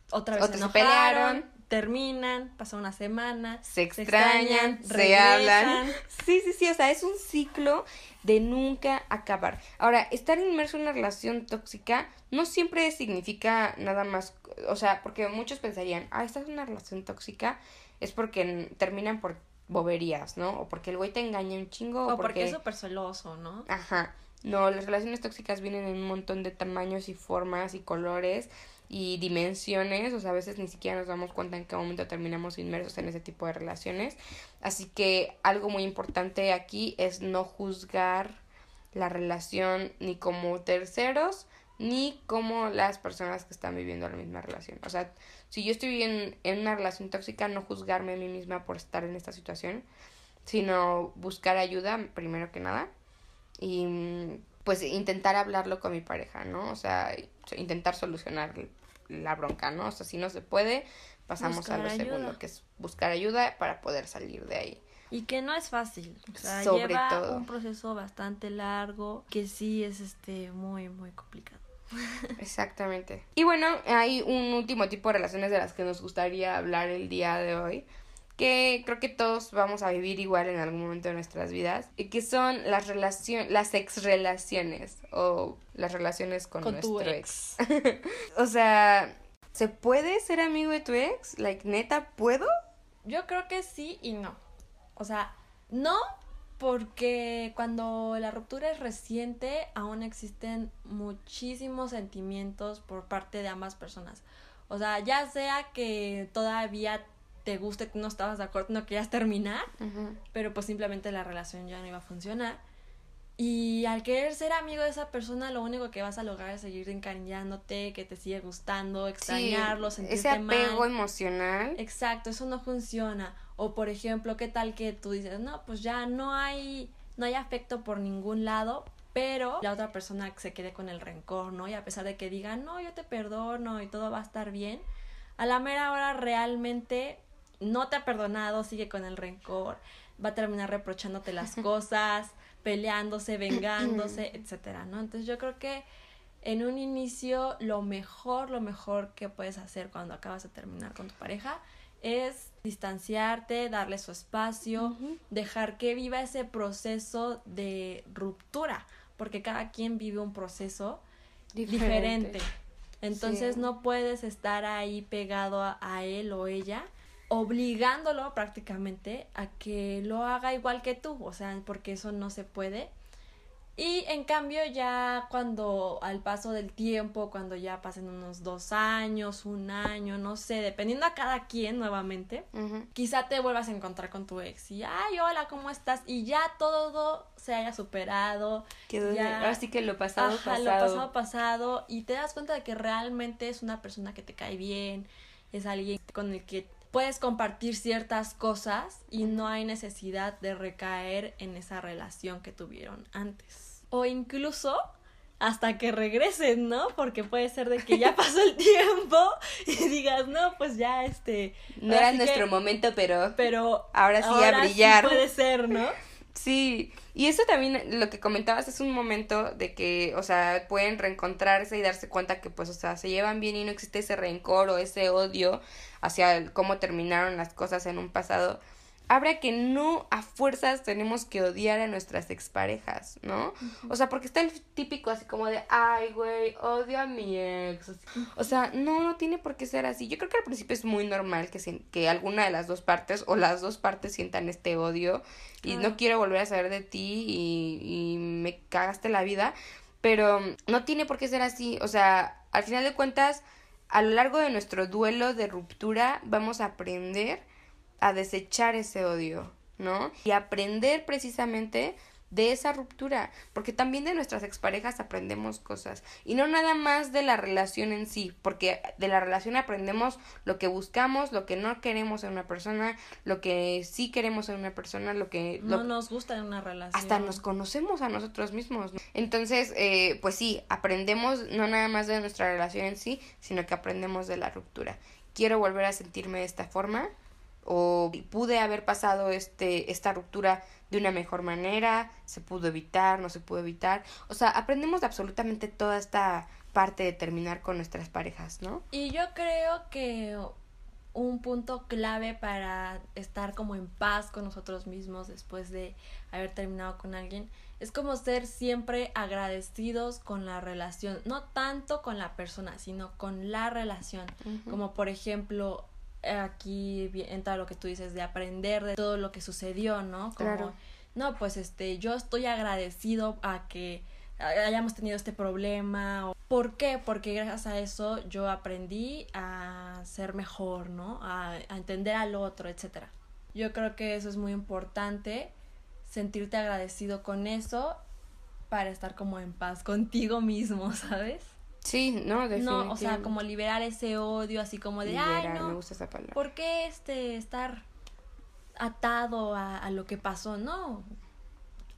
otra vez se, pelearon, terminan, pasa una semana, se extrañan, se, hablan. Sí, sí, sí, o sea, es un ciclo de nunca acabar. Ahora, estar inmerso en una relación tóxica no siempre significa nada más, o sea, porque muchos pensarían, ah, esta es una relación tóxica, es porque terminan por boberías, ¿no? O porque el güey te engaña un chingo. O, porque... es súper celoso, ¿no? Ajá. No, las relaciones tóxicas vienen en un montón de tamaños y formas y colores y dimensiones, o sea, a veces ni siquiera nos damos cuenta en qué momento terminamos inmersos en ese tipo de relaciones. Así que algo muy importante aquí es no juzgar la relación ni como terceros ni como las personas que están viviendo la misma relación. O sea, si yo estoy en, en una relación tóxica, no juzgarme a mí misma por estar en esta situación, sino buscar ayuda primero que nada y pues intentar hablarlo con mi pareja, ¿no? O sea, intentar solucionar la bronca, ¿no? O sea, si no se puede, pasamos a lo segundo, que es buscar ayuda para poder salir de ahí. Y que no es fácil, o sea, Sobre lleva todo. un proceso bastante largo que sí es este muy muy complicado. Exactamente. Y bueno, hay un último tipo de relaciones de las que nos gustaría hablar el día de hoy, que creo que todos vamos a vivir igual en algún momento de nuestras vidas, y que son las relaciones, las ex relaciones o las relaciones con, nuestro ex. o sea, ¿se puede ser amigo de tu ex? Like, neta, ¿puedo? Yo creo que sí y no. O sea, no porque cuando la ruptura es reciente, aún existen muchísimos sentimientos por parte de ambas personas. O sea, ya sea que todavía te guste, no estabas de acuerdo, no querías terminar, pero pues simplemente la relación ya no iba a funcionar. Y al querer ser amigo de esa persona, lo único que vas a lograr es seguir encariñándote, que te sigue gustando, extrañarlo, sí, sentirte ese apego emocional. Exacto, eso no funciona. O por ejemplo, ¿qué tal que tú dices, no, pues ya no hay, no hay afecto por ningún lado, pero la otra persona se quede con el rencor, ¿no? Y a pesar de que diga, no, yo te perdono y todo va a estar bien, a la mera hora realmente no te ha perdonado, sigue con el rencor, va a terminar reprochándote las cosas peleándose, vengándose, etcétera, ¿no? Entonces yo creo que en un inicio lo mejor, lo mejor que puedes hacer cuando acabas de terminar con tu pareja es distanciarte, darle su espacio, dejar que viva ese proceso de ruptura, porque cada quien vive un proceso diferente. Entonces no puedes estar ahí pegado a él o ella obligándolo prácticamente a que lo haga igual que tú, o sea, porque eso no se puede. Y en cambio ya cuando al paso del tiempo, cuando ya pasen unos dos años, un año, no sé, dependiendo a cada quien nuevamente, quizá te vuelvas a encontrar con tu ex y, ay, hola, ¿cómo estás? Y ya todo se haya superado. ya, ahora sí que lo pasado, pasado. Lo pasado, pasado. Y te das cuenta de que realmente es una persona que te cae bien, es alguien con el que puedes compartir ciertas cosas y no hay necesidad de recaer en esa relación que tuvieron antes. O incluso hasta que regresen, ¿no? Porque puede ser de que ya pasó el tiempo y digas, no, pues ya este... No era nuestro momento, pero... Pero... Ahora sí a brillar. puede ser, ¿no? Sí, y eso también, lo que comentabas, es un momento de que, o sea, pueden reencontrarse y darse cuenta que, pues, o sea, se llevan bien y no existe ese rencor o ese odio hacia cómo terminaron las cosas en un pasado a que no a fuerzas tenemos que odiar a nuestras exparejas, ¿no? O sea, porque está el típico así como de, ay, güey, odio a mi ex. O sea, no, no tiene por qué ser así. Yo creo que al principio es muy normal que, que alguna de las dos partes o las dos partes sientan este odio y no quiero volver a saber de ti y, y me cagaste la vida, pero no tiene por qué ser así. O sea, al final de cuentas a lo largo de nuestro duelo de ruptura vamos a aprender a desechar ese odio, ¿no? Y aprender precisamente de esa ruptura, porque también de nuestras exparejas aprendemos cosas y no nada más de la relación en sí, porque de la relación aprendemos lo que buscamos, lo que no queremos en una persona, lo que sí queremos en una persona, lo que no nos gusta en una relación. Hasta nos conocemos a nosotros mismos. Entonces, eh, pues sí, aprendemos no nada más de nuestra relación en sí, sino que aprendemos de la ruptura. Quiero volver a sentirme de esta forma o pude haber pasado este esta ruptura de una mejor manera, se pudo evitar, no se pudo evitar. O sea, aprendemos absolutamente toda esta parte de terminar con nuestras parejas, ¿no? Y yo creo que un punto clave para estar como en paz con nosotros mismos después de haber terminado con alguien es como ser siempre agradecidos con la relación, no tanto con la persona, sino con la relación. Como por ejemplo, aquí entra lo que tú dices de aprender de todo lo que sucedió, ¿no? Como, no, pues este, yo estoy agradecido a que hayamos tenido este problema. ¿Por qué? Porque gracias a eso yo aprendí a ser mejor, ¿no? A, a entender al otro, etcétera. Yo creo que eso es muy importante, sentirte agradecido con eso para estar como en paz contigo mismo, ¿sabes? Sí, no, definitivamente. No, o sea, como liberar ese odio, así como de, ay, no, me gusta esa palabra. ¿por qué este, estar atado a, a lo que pasó? No,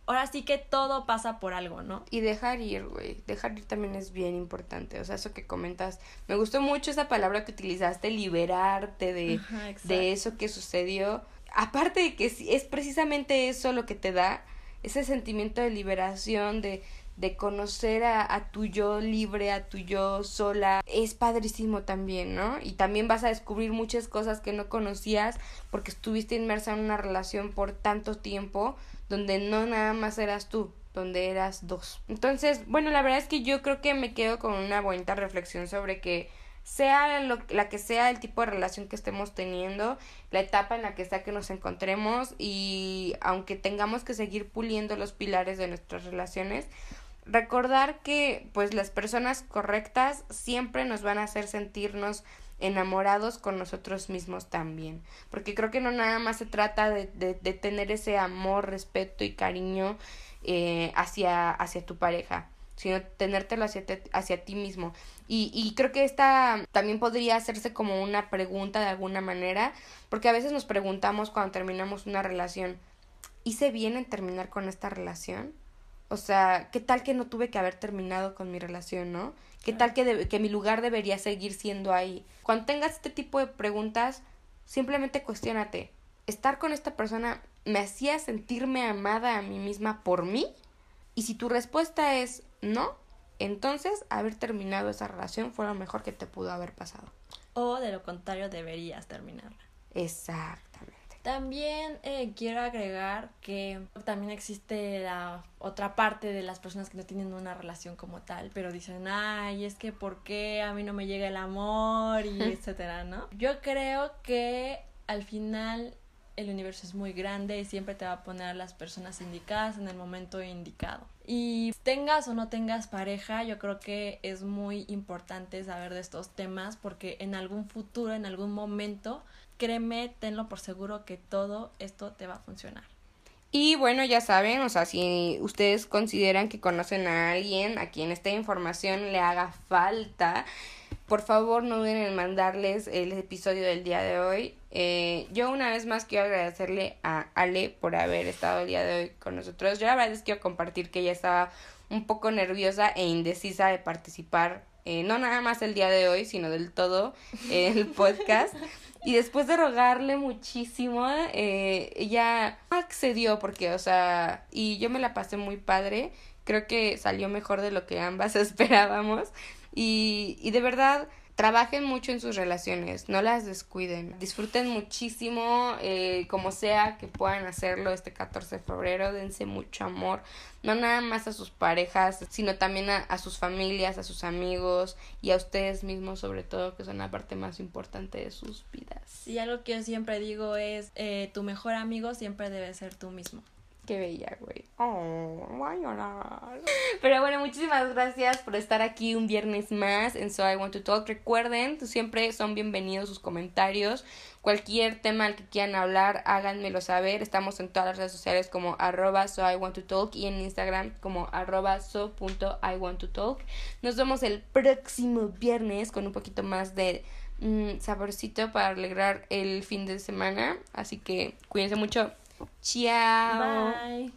ahora sí que todo pasa por algo, ¿no? Y dejar ir, güey. Dejar ir también es bien importante. O sea, eso que comentas. Me gustó mucho esa palabra que utilizaste, liberarte de, de eso que sucedió. Aparte de que es precisamente eso lo que te da ese sentimiento de liberación, de, de conocer a, a, tu yo libre, a tu yo sola, es padrísimo también, ¿no? Y también vas a descubrir muchas cosas que no conocías porque estuviste inmersa en una relación por tanto tiempo donde no nada más eras tú, donde eras dos. Entonces, bueno, la verdad es que yo creo que me quedo con una bonita reflexión sobre que sea lo, la que sea el tipo de relación que estemos teniendo, la etapa en la que sea que nos encontremos y aunque tengamos que seguir puliendo los pilares de nuestras relaciones, recordar que pues las personas correctas siempre nos van a hacer sentirnos enamorados con nosotros mismos también porque creo que no nada más se trata de, de, de tener ese amor respeto y cariño eh, hacia hacia tu pareja sino tenértelo hacia, hacia ti mismo y, y creo que esta también podría hacerse como una pregunta de alguna manera porque a veces nos preguntamos cuando terminamos una relación ¿hice bien en terminar con esta relación? O sea, ¿qué tal que no tuve que haber terminado con mi relación, no? ¿Qué tal que, que mi lugar debería seguir siendo ahí? Cuando tengas este tipo de preguntas, simplemente cuestionate. ¿Estar con esta persona me hacía sentirme amada a mí misma por mí? Y si tu respuesta es no, entonces haber terminado esa relación fue lo mejor que te pudo haber pasado. O de lo contrario, deberías terminarla. Exactamente. También eh, quiero agregar que también existe la otra parte de las personas que no tienen una relación como tal, pero dicen, ay, es que ¿por qué a mí no me llega el amor? y etcétera, ¿no? Yo creo que al final el universo es muy grande y siempre te va a poner a las personas indicadas en el momento indicado. Y tengas o no tengas pareja, yo creo que es muy importante saber de estos temas porque en algún futuro, en algún momento, créeme, tenlo por seguro que todo esto te va a funcionar. Y bueno, ya saben, o sea, si ustedes consideran que conocen a alguien a quien esta información le haga falta, por favor no duden en mandarles el episodio del día de hoy. Eh, yo una vez más quiero agradecerle a Ale por haber estado el día de hoy con nosotros. Yo la verdad quiero compartir que ella estaba un poco nerviosa e indecisa de participar, eh, no nada más el día de hoy, sino del todo en el podcast. Y después de rogarle muchísimo, eh, ella accedió porque, o sea, y yo me la pasé muy padre. Creo que salió mejor de lo que ambas esperábamos. Y, y de verdad, trabajen mucho en sus relaciones, no las descuiden, disfruten muchísimo, eh, como sea que puedan hacerlo este 14 de febrero, dense mucho amor, no nada más a sus parejas, sino también a, sus familias, a sus amigos y a ustedes mismos sobre todo, que son la parte más importante de sus vidas. Y algo que yo siempre digo es, eh, tu mejor amigo siempre debe ser tú mismo. Qué bella, güey. Oh, voy a llorar. Pero bueno, muchísimas gracias por estar aquí un viernes más en So I Want to Talk. Recuerden, siempre son bienvenidos sus comentarios. Cualquier tema al que quieran hablar, háganmelo saber. Estamos en todas las redes sociales como arroba so I want to talk y en Instagram como arroba so I want to talk. Nos vemos el próximo viernes con un poquito más de mm, saborcito para alegrar el fin de semana. Así que cuídense mucho. Ciao. Bye.